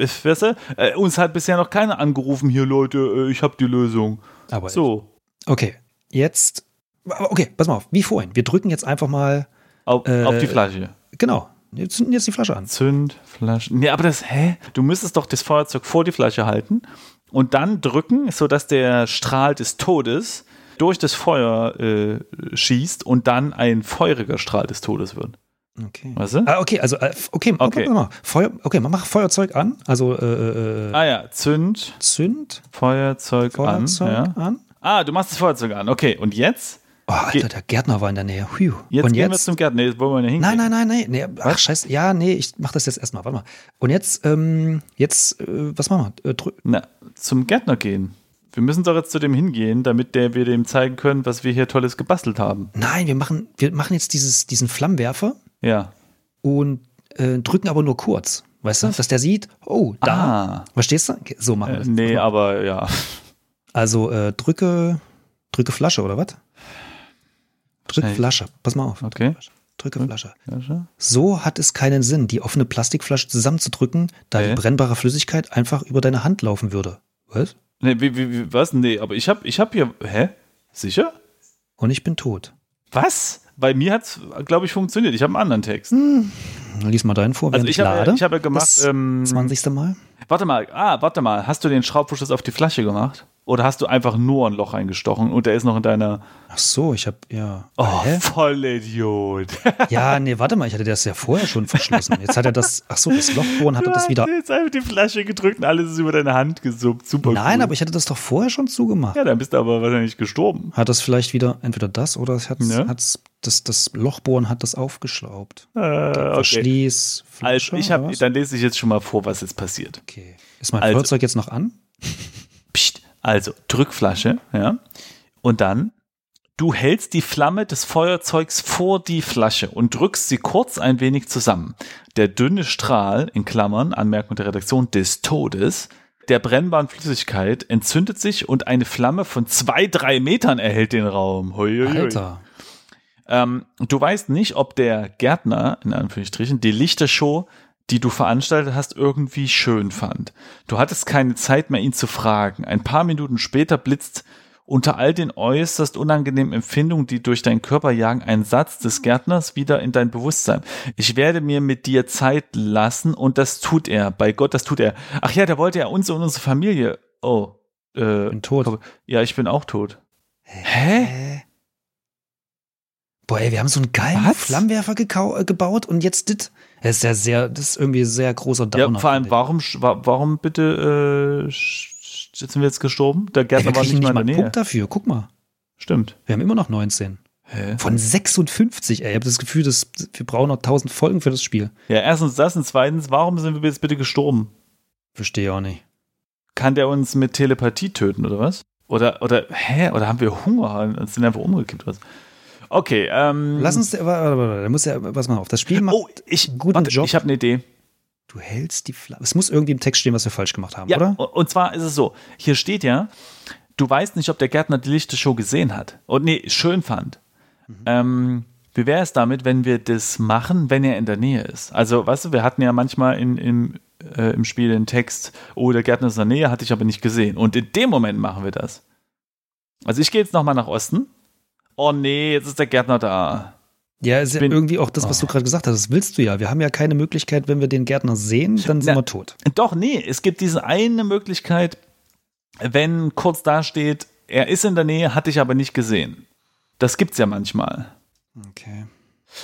weißt du? äh, uns hat bisher noch keiner angerufen, hier Leute, äh, ich habe die Lösung. aber So, Okay, jetzt. Okay, pass mal auf. Wie vorhin. Wir drücken jetzt einfach mal. auf, Äh, auf die Flasche. Genau. Wir zünden jetzt die Flasche an. Zündflasche. Nee, aber das, hä? Du müsstest doch das Feuerzeug vor die Flasche halten und dann drücken, sodass der Strahl des Todes durch das Feuer äh, schießt und dann ein feuriger Strahl des Todes wird. Okay. Weißt du? Ah, okay, also, äh, okay, Okay. okay. Mal. Feuer, okay, man macht Feuerzeug an. Also, äh, äh, äh, Ah ja, Zünd, Zünd, Feuerzeug, Feuerzeug an. Ja. an. Ah, du machst das Feuerzeug an. Okay, und jetzt? Oh, Alter, der Gärtner war in der Nähe. Phew. Jetzt Und gehen wir jetzt? zum Gärtner. Nee, jetzt wollen wir nicht hingehen. Nein, nein, nein, nein. Nee, ach, scheiße. Ja, nee, ich mach das jetzt erstmal. Warte mal. Und jetzt, ähm, jetzt, äh, was machen wir? Äh, Na, zum Gärtner gehen. Wir müssen doch jetzt zu dem hingehen, damit der, wir dem zeigen können, was wir hier Tolles gebastelt haben. Nein, wir machen, wir machen jetzt dieses, diesen Flammenwerfer Ja. und äh, drücken aber nur kurz. Weißt du? Dass der sieht, oh, da. Ah. Verstehst du? So machen wir Äh, das. nee, aber ja. Also äh, drücke, drücke Flasche, oder was? Drücke Hey. Flasche. Pass mal auf. Okay. Drücke Flasche. Flasche. So hat es keinen Sinn, die offene Plastikflasche zusammenzudrücken, da Hä? die brennbare Flüssigkeit einfach über deine Hand laufen würde. Was? Nee, wie, wie, was? Nee, aber ich hab, ich hab hier. Hä? Sicher? Und ich bin tot. Was? Bei mir hat's, glaube ich, funktioniert. Ich habe einen anderen Text. Lies mal deinen vor, Also ich ich, habe, lade. ich habe ja gemacht. Das Ähm, 20. Mal? warte mal, ah, warte mal. Hast du den Schraubverschluss auf die Flasche gemacht? Oder hast du einfach nur ein Loch eingestochen und der ist noch in deiner. Ach so, ich habe ja. Oh, Hä? voll Idiot. Ja, nee, warte mal, ich hatte das ja vorher schon verschlossen. Jetzt hat er das. Ach so, das Lochbohren hat er das wieder. Jetzt einfach die Flasche gedrückt und alles ist über deine Hand gesuppt. Super. Nein, cool. aber ich hatte das doch vorher schon zugemacht. Ja, dann bist du aber wahrscheinlich gestorben. Hat das vielleicht wieder entweder das oder es hat's, Ja. hat's, das, das Lochbohren hat das aufgeschraubt. Äh, okay. Verschließ. Also Flasche, ich oder habe, was? dann lese ich jetzt schon mal vor, was jetzt passiert. Okay. Ist mein Also- Feuerzeug jetzt noch an? Psst. Also Drückflasche, ja. Und dann Du hältst die Flamme des Feuerzeugs vor die Flasche und drückst sie kurz ein wenig zusammen. Der dünne Strahl, in Klammern, Anmerkung der Redaktion, des Todes, der brennbaren Flüssigkeit entzündet sich und eine Flamme von zwei, drei Metern erhält den Raum. Huiuiui. Alter. Ähm, du weißt nicht, ob der Gärtner, in Anführungsstrichen, die Lichtershow, die du veranstaltet hast, irgendwie schön fand. Du hattest keine Zeit mehr, ihn zu fragen. Ein paar Minuten später blitzt unter all den äußerst unangenehmen Empfindungen, die durch deinen Körper jagen, ein Satz des Gärtners wieder in dein Bewusstsein. Ich werde mir mit dir Zeit lassen und das tut er. Bei Gott, das tut er. Ach ja, da wollte er uns und unsere Familie. Oh. Äh, Bin tot. ja, ich bin auch tot. Hä? Hä? Boah, ey, wir haben so einen geilen Was? Flammenwerfer äh, gebaut und jetzt dit. Das ist ja sehr, das ist irgendwie ein sehr großer Downer. Ja, vor allem, warum, warum bitte äh, sind wir jetzt gestorben? Der Ey, Gärtner wir war nicht nicht mal in einen der Nähe. Punkt dafür. Guck mal. Stimmt. Wir haben immer noch 19. Hä? Von 56, ey. Ich habe das Gefühl, dass wir brauchen noch 1000 Folgen für das Spiel. Ja, erstens das und zweitens, warum sind wir jetzt bitte gestorben? Verstehe auch nicht. Kann der uns mit Telepathie töten oder was? Oder, oder, hä? Oder haben wir Hunger und sind einfach umgekippt? Was? Okay, ähm. Lass uns, warte, warte, warte, da muss ja was machen auf. Das Spiel macht Oh, ich, einen guten warte, Job. ich habe eine Idee. Du hältst die Flamme. Es muss irgendwie im Text stehen, was wir falsch gemacht haben, Ja, oder? und- zwar ist es so, hier steht ja, du weißt nicht, ob der Gärtner die Lichtershow gesehen hat. Und nee, schön fand. Mhm. Ähm, wie wäre es damit, wenn wir das machen, wenn er in der Nähe ist? Also, weißt du, wir hatten ja manchmal in, im, äh, im Spiel den Text, oh, der Gärtner ist in der Nähe, hatte ich aber nicht gesehen. Und in dem Moment machen wir das. Also ich gehe jetzt nochmal nach Osten. Oh nee, jetzt ist der Gärtner da. Ja, ist ja irgendwie auch das, was Oh. du gerade gesagt hast. Das willst du ja. Wir haben ja keine Möglichkeit, wenn wir den Gärtner sehen, dann sind Na, wir tot. Doch, nee, es gibt diese eine Möglichkeit, wenn kurz da steht, er ist in der Nähe, hatte ich aber nicht gesehen. Das gibt's ja manchmal. Okay.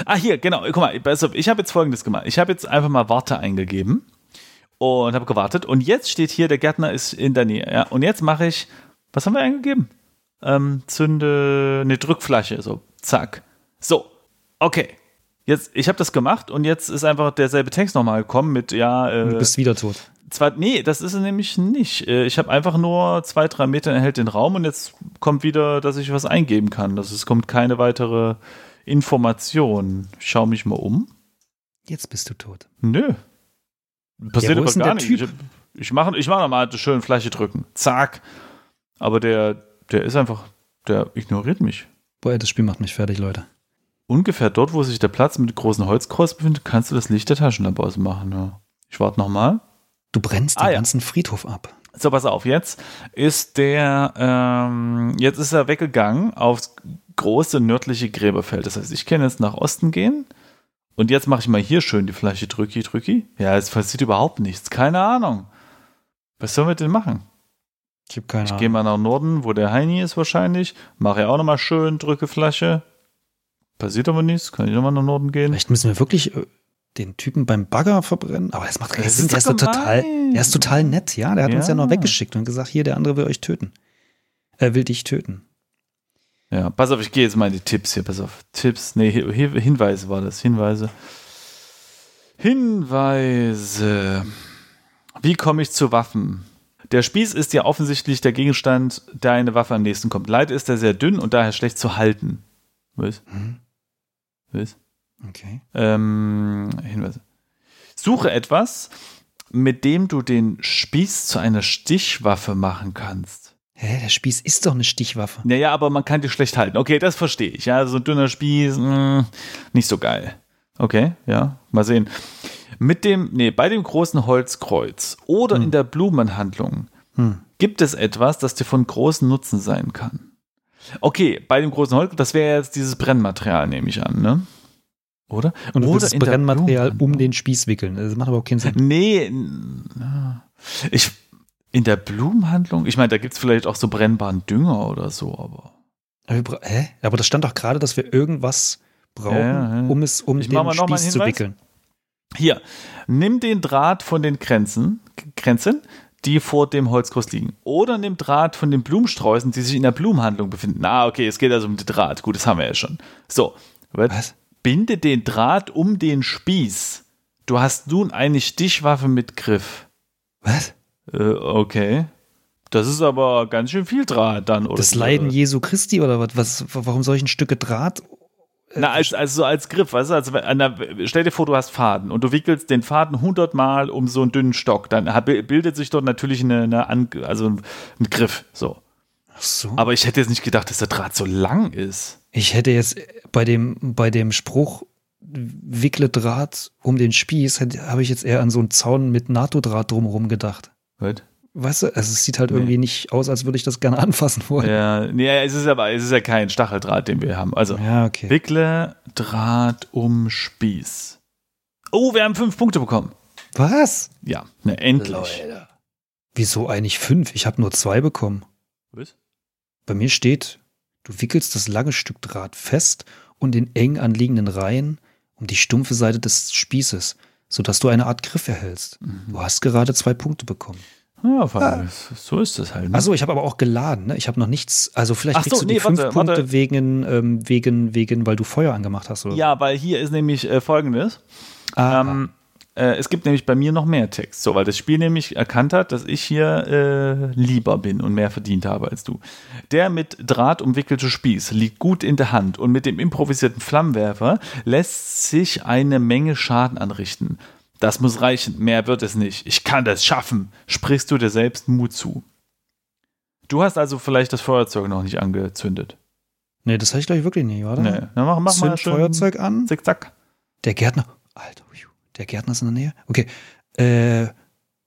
Ah, hier, genau. Guck mal, ich habe jetzt folgendes gemacht. Ich habe jetzt einfach mal Warte eingegeben und habe gewartet. Und jetzt steht hier, der Gärtner ist in der Nähe. Ja? Und jetzt mache ich, was haben wir eingegeben? Ähm, zünde eine Drückflasche, so, zack. So, okay. Jetzt, ich habe das gemacht und jetzt ist einfach derselbe Text nochmal gekommen mit, ja, äh, Du bist wieder tot. zwar, nee, das ist es nämlich nicht. Äh, Ich habe einfach nur zwei, drei Meter erhält den Raum und jetzt kommt wieder, dass ich was eingeben kann. Das es kommt keine weitere Information. Ich schau mich mal um. Jetzt bist du tot. Nö. Passiert Ja, aber gar nicht. Typ? Ich, ich mache ich mach nochmal eine schöne Fläche drücken. Zack. Aber der, der ist einfach, der ignoriert mich. Boah, das Spiel macht mich fertig, Leute. Ungefähr dort, wo sich der Platz mit dem großen Holzkreuz befindet, kannst du das Licht der Taschenlampe ausmachen. Ja. Ich warte nochmal. Du brennst Ah, den ja. ganzen Friedhof ab. So, pass auf, jetzt ist der, ähm, jetzt ist er weggegangen aufs große nördliche Gräberfeld. Das heißt, ich kann jetzt nach Osten gehen und jetzt mache ich mal hier schön die Flasche drücki, drücki. Ja, es passiert überhaupt nichts. Keine Ahnung. Was sollen wir denn machen? Ich habe keine Ich gehe mal nach Norden, wo der Heini ist wahrscheinlich. Mache ja auch nochmal schön, drücke Flasche. Passiert aber nichts. Kann ich nochmal nach Norden gehen? Vielleicht müssen wir wirklich äh, den Typen beim Bagger verbrennen. Aber das macht keinen Sinn. ist Der ist total, der ist total nett, ja. Der hat uns ja Ja. noch weggeschickt und gesagt, hier, der andere will euch töten. Er will dich töten. Ja, pass auf, ich gehe jetzt mal in die Tipps hier. Pass auf. Tipps, nee, Hi- Hi- Hinweise war das. Hinweise. Hinweise. Wie komme ich zu Waffen? Der Spieß ist ja offensichtlich der Gegenstand, der eine Waffe am nächsten kommt. Leider ist er sehr dünn und daher schlecht zu halten. Was? Mhm. Was? Okay. Ähm, Hinweise. Suche etwas, mit dem du den Spieß zu einer Stichwaffe machen kannst. Hä, der Spieß ist doch eine Stichwaffe. Naja, aber man kann die schlecht halten. Okay, das verstehe ich. Ja, so ein dünner Spieß, mh, nicht so geil. Okay, ja, mal sehen. Mit dem, nee, bei dem großen Holzkreuz oder in der Blumenhandlung Hm. gibt es etwas, das dir von großem Nutzen sein kann. Okay, bei dem großen Holzkreuz, das wäre jetzt dieses Brennmaterial, nehme ich an, ne? Oder? Und du oder das Brennmaterial um den Spieß wickeln. Das macht aber auch keinen Sinn. Nee, ich, in der Blumenhandlung, ich meine, da gibt es vielleicht auch so brennbaren Dünger oder so, aber. Aber, hä? aber das stand doch gerade, dass wir irgendwas brauchen, Ja, ja. um es um Ich den Spieß zu wickeln. Hier, nimm den Draht von den Grenzen, Grenzen, die vor dem Holzkreuz liegen. Oder nimm Draht von den Blumensträußen, die sich in der Blumenhandlung befinden. Ah, okay, es geht also um den Draht. Gut, das haben wir ja schon. So, Was? binde den Draht um den Spieß. Du hast nun eine Stichwaffe mit Griff. Was? Äh, okay. Das ist aber ganz schön viel Draht dann, oder? Das Leiden Jesu Christi oder was? was warum soll ich ein Stücke Draht? Na, als, als so als Griff, weißt du, also an der, stell dir vor, du hast Faden und du wickelst den Faden hundertmal um so einen dünnen Stock, dann bildet sich dort natürlich eine, eine also ein Griff, so. Ach so. Aber ich hätte jetzt nicht gedacht, dass der Draht so lang ist. Ich hätte jetzt bei dem, bei dem Spruch wickle Draht um den Spieß, habe ich jetzt eher an so einen Zaun mit NATO-Draht drumherum gedacht. What? Weißt du, also es sieht halt irgendwie nicht aus, als würde ich das gerne anfassen wollen. Ja, nee, es ist aber, es ist ja kein Stacheldraht, den wir haben. Also, Ja, okay. wickle Draht um Spieß. Oh, wir haben fünf Punkte bekommen. Was? Ja, ne, endlich. Wieso eigentlich fünf? Ich habe nur zwei bekommen. Was? Bei mir steht, du wickelst das lange Stück Draht fest und in eng anliegenden Reihen um die stumpfe Seite des Spießes, sodass du eine Art Griff erhältst. Mhm. Du hast gerade zwei Punkte bekommen. Ja, weil so ist das halt. Ne? Also ich habe aber auch geladen, ne? Ich habe noch nichts, also vielleicht Ach kriegst so, du die nee, fünf warte, Punkte warte. wegen, ähm, wegen, wegen, weil du Feuer angemacht hast, oder? Ja, weil hier ist nämlich äh, folgendes. Ah, Ähm, äh, es gibt nämlich bei mir noch mehr Text. So, weil das Spiel nämlich erkannt hat, dass ich hier äh, lieber bin und mehr verdient habe als du. Der mit Draht umwickelte Spieß liegt gut in der Hand und mit dem improvisierten Flammenwerfer lässt sich eine Menge Schaden anrichten. Das muss reichen, mehr wird es nicht. Ich kann das schaffen, sprichst du dir selbst Mut zu. Du hast also vielleicht das Feuerzeug noch nicht angezündet. nee, das habe ich glaube ich wirklich nicht, oder? Nee, dann mach, mach mal Zünd schön Feuerzeug an. Zickzack. Der Gärtner, Alter, der Gärtner ist in der Nähe. Okay, äh,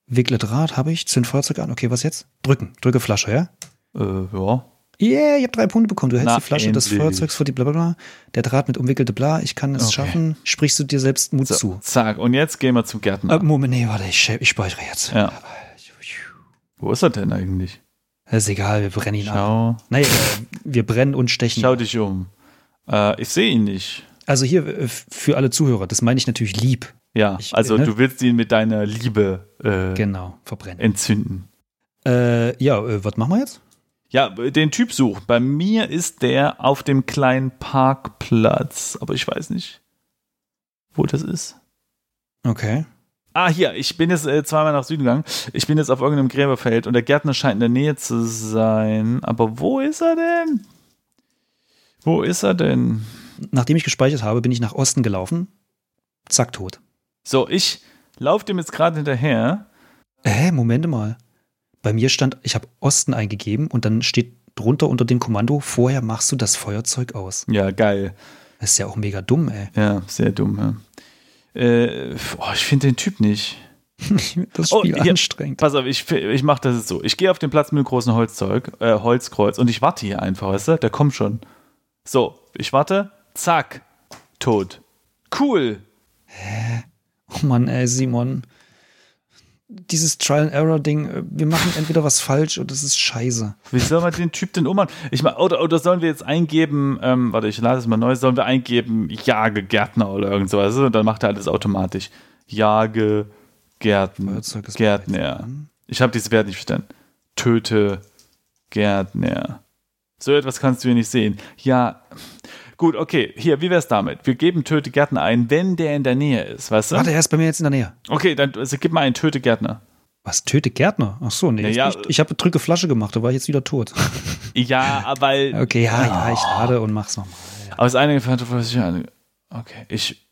wickle Draht habe ich, zünd Feuerzeug an. Okay, was jetzt? Drücken, drücke Flasche, ja? Äh, ja. Yeah, ich habe drei Punkte bekommen. Du hältst Na, die Flasche des endlich. Feuerzeugs vor die blablabla. Der Draht mit umwickelte bla. Ich kann es Okay. schaffen. Sprichst du dir selbst Mut So, zu? zack. Und jetzt gehen wir zum Gärtner. Äh, Moment, nee, warte, ich, ich speichere jetzt. Ja. Wo ist er denn eigentlich? ist egal, wir brennen ihn ab. Schau, Nee, äh, wir brennen und stechen. schau dich um. Äh, ich sehe ihn nicht. Also hier äh, für alle Zuhörer, das meine ich natürlich lieb. Ja, Ich- also ne? du willst ihn mit deiner Liebe äh, Genau, verbrennen. entzünden. Äh, ja, äh, was machen wir jetzt? Ja, den Typ sucht. Bei mir ist der auf dem kleinen Parkplatz, aber ich weiß nicht, wo das ist. Okay. Ah, hier, ich bin jetzt äh, zweimal nach Süden gegangen. Ich bin jetzt auf irgendeinem Gräberfeld und der Gärtner scheint in der Nähe zu sein. Aber wo ist er denn? Wo ist er denn? Nachdem ich gespeichert habe, bin ich nach Osten gelaufen. Zack, tot. So, ich laufe dem jetzt gerade hinterher. Äh, Moment mal. Bei mir stand, ich habe Osten eingegeben und dann steht drunter unter dem Kommando, vorher machst du das Feuerzeug aus. Ja, geil. Das ist ja auch mega dumm, ey. Ja, sehr dumm. Ja. Äh, oh, ich finde den Typ nicht. Das Oh, Spiel hier. anstrengend. Pass auf, ich, ich mache das jetzt so. Ich gehe auf den Platz mit dem großen Holzzeug, äh, Holzkreuz und ich warte hier einfach, weißt du? Der kommt schon. So, ich warte. Zack. Tot. Cool. Oh Mann, ey, Simon. Dieses Trial-and-Error-Ding, äh, wir machen entweder was falsch oder das ist scheiße. Wie soll man den Typ denn ummachen? Ich mein, oder, oder sollen wir jetzt eingeben, ähm, warte, ich lade es mal neu, sollen wir eingeben, jage Gärtner oder irgend sowas? Und dann macht er alles automatisch. Jage Gärtner. Gärtner. Ich habe dieses Wert nicht verstanden. Töte Gärtner. So etwas kannst du hier nicht sehen. Ja, gut, okay. Hier, wie wär's damit? Wir geben Töte Gärtner ein, wenn der in der Nähe ist, weißt du? Warte, er ist bei mir jetzt in der Nähe. Okay, dann also, gib mal einen Töte Gärtner. Was, töte Gärtner? Ach so, nee. Ja, ja, bin ich ich habe drücke Flasche gemacht, da war ich jetzt wieder tot. Ja, weil Okay, ja, ja, ich lade und mach's nochmal. aus einigen Fantasy. Okay, ich.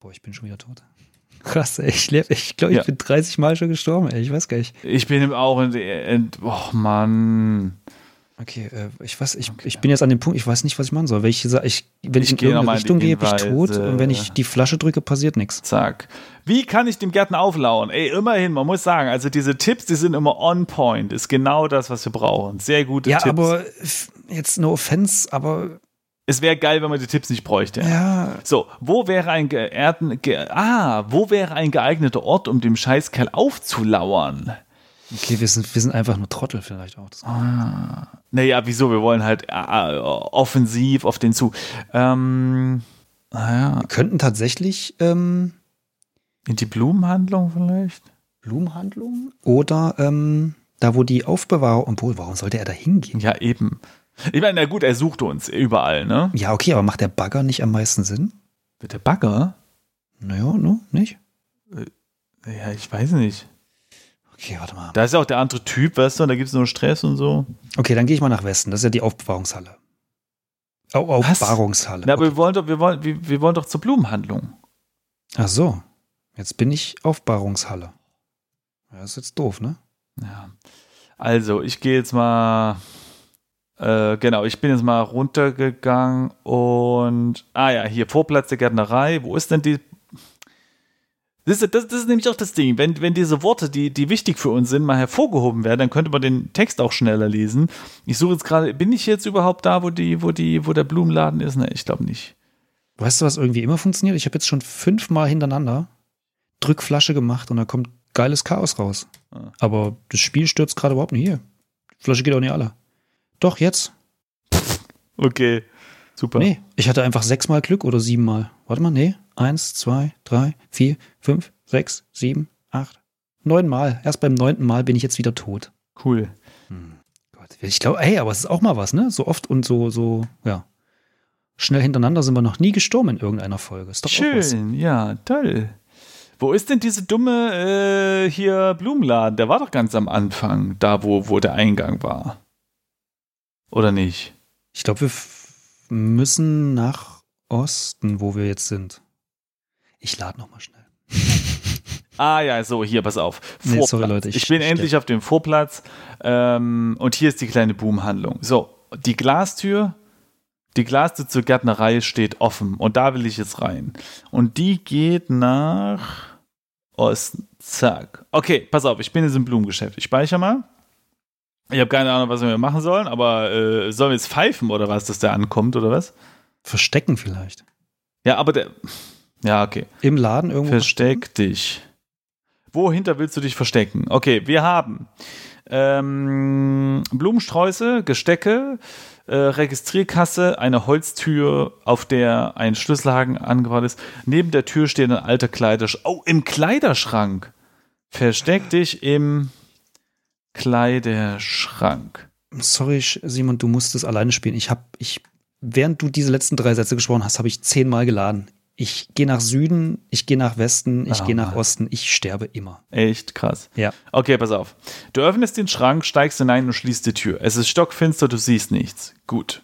Boah, ich bin schon wieder tot. Krass, ey, ich lebe, ich glaube, ich Ja. bin 30 Mal schon gestorben, ey, ich weiß gar nicht. Ich bin auch in, in oh Mann. Okay, äh, ich weiß, ich, ich bin jetzt an dem Punkt, ich weiß nicht, was ich machen soll. Wenn ich, ich, wenn ich, Ich in irgendeine Richtung gehe, bin ich tot und wenn ich die Flasche drücke, passiert nichts. Zack. Wie kann ich dem Gärtner auflauern? Ey, immerhin, man muss sagen, also diese Tipps, die sind immer on point. Ist genau das, was wir brauchen. Sehr gute Ja, Tipps. aber f- jetzt no offense, aber es wäre geil, wenn man die Tipps nicht bräuchte. ja, So, wo wäre ein geehrten, ge ah, wo wäre ein geeigneter Ort, um dem Scheißkerl aufzulauern? Okay, wir sind, wir sind einfach nur Trottel vielleicht auch. Das Naja, wieso? Wir wollen halt äh, äh, offensiv auf den zu. Ähm, naja, wir könnten tatsächlich ähm, in die Blumenhandlung vielleicht? Blumenhandlungen oder ähm, da, wo die Aufbewahrung, obwohl, warum sollte er da hingehen? Ja, eben. Ich meine, na gut, er sucht uns überall, ne? Ja, okay, aber macht der Bagger nicht am meisten Sinn? Mit der Bagger? Naja, ne? Nicht? Ja, ich weiß nicht. Okay, warte mal. Da ist ja auch der andere Typ, weißt du, und da gibt es nur Stress und so. Okay, dann gehe ich mal nach Westen. Das ist ja die Aufbewahrungshalle. Au Aufbewahrungshalle. Na, aber wir wollen doch, wir wollen, wir, wir wollen doch zur Blumenhandlung. Ach so. Jetzt bin ich Aufbewahrungshalle. Ja, ist jetzt doof, ne? Ja. Also, ich gehe jetzt mal. Äh, genau, ich bin jetzt mal runtergegangen und. Ah ja, hier Vorplatz der Gärtnerei. Wo ist denn die. Das ist, das, das ist nämlich auch das Ding. Wenn, wenn diese Worte, die, die wichtig für uns sind, mal hervorgehoben werden, dann könnte man den Text auch schneller lesen. Ich suche jetzt gerade, bin ich jetzt überhaupt da, wo die, wo die, wo der Blumenladen ist? Ne, ich glaube nicht. Weißt du, was irgendwie immer funktioniert? Ich habe jetzt schon fünfmal hintereinander Drückflasche gemacht und da kommt geiles Chaos raus. Ah. Aber das Spiel stürzt gerade überhaupt nicht hier. Die Flasche geht auch nicht alle. Doch, jetzt. Okay, super. Nee, ich hatte einfach sechsmal Glück oder siebenmal. Warte mal, nee. Eins, zwei, drei, vier, fünf, sechs, sieben, acht, neunmal. Erst beim neunten Mal bin ich jetzt wieder tot. Cool. Gott, ich glaube, ey, aber es ist auch mal was, ne? So oft und so, so, ja. Schnell hintereinander sind wir noch nie gestorben in irgendeiner Folge. Ist doch. Schön, ja, toll. Wo ist denn diese dumme äh, hier Blumenladen? Der war doch ganz am Anfang, da wo, wo der Eingang war. Oder nicht? Ich glaube, wir müssen nach Osten, wo wir jetzt sind. Ich lade noch mal schnell. Ah ja, so, hier, pass auf. Nee, Vorplatz. sorry, Leute, Ich, ich- bin ich- endlich auf dem Vorplatz ähm, und hier ist die kleine Boomhandlung. So, die Glastür, die Glastür zur Gärtnerei steht offen und da will ich jetzt rein. Und die geht nach Osten. Zack. Okay, pass auf, ich bin jetzt im Blumengeschäft. Ich speichere mal. Ich habe keine Ahnung, was wir machen sollen, aber äh, sollen wir jetzt pfeifen oder was, dass der ankommt oder was? Verstecken vielleicht. Ja, aber der. Ja, okay. Im Laden irgendwo. Versteck dich. Wohinter willst du dich verstecken? Okay, wir haben ähm, Blumensträuße, Gestecke, äh, Registrierkasse, eine Holztür, auf der ein Schlüsselhaken angebracht ist. Neben der Tür steht ein alter Kleiderschrank. Oh, im Kleiderschrank. Versteck dich im Kleiderschrank. Sorry, Simon, du musst es alleine spielen. Ich habe, ich, während du diese letzten drei Sätze gesprochen hast, habe ich zehnmal geladen. Ich gehe nach Süden, ich gehe nach Westen, ich Oh gehe nach. Osten, ich sterbe immer. Echt krass. Ja. Okay, pass auf. Du öffnest den Schrank, steigst hinein und schließt die Tür. Es ist stockfinster, du siehst nichts. Gut.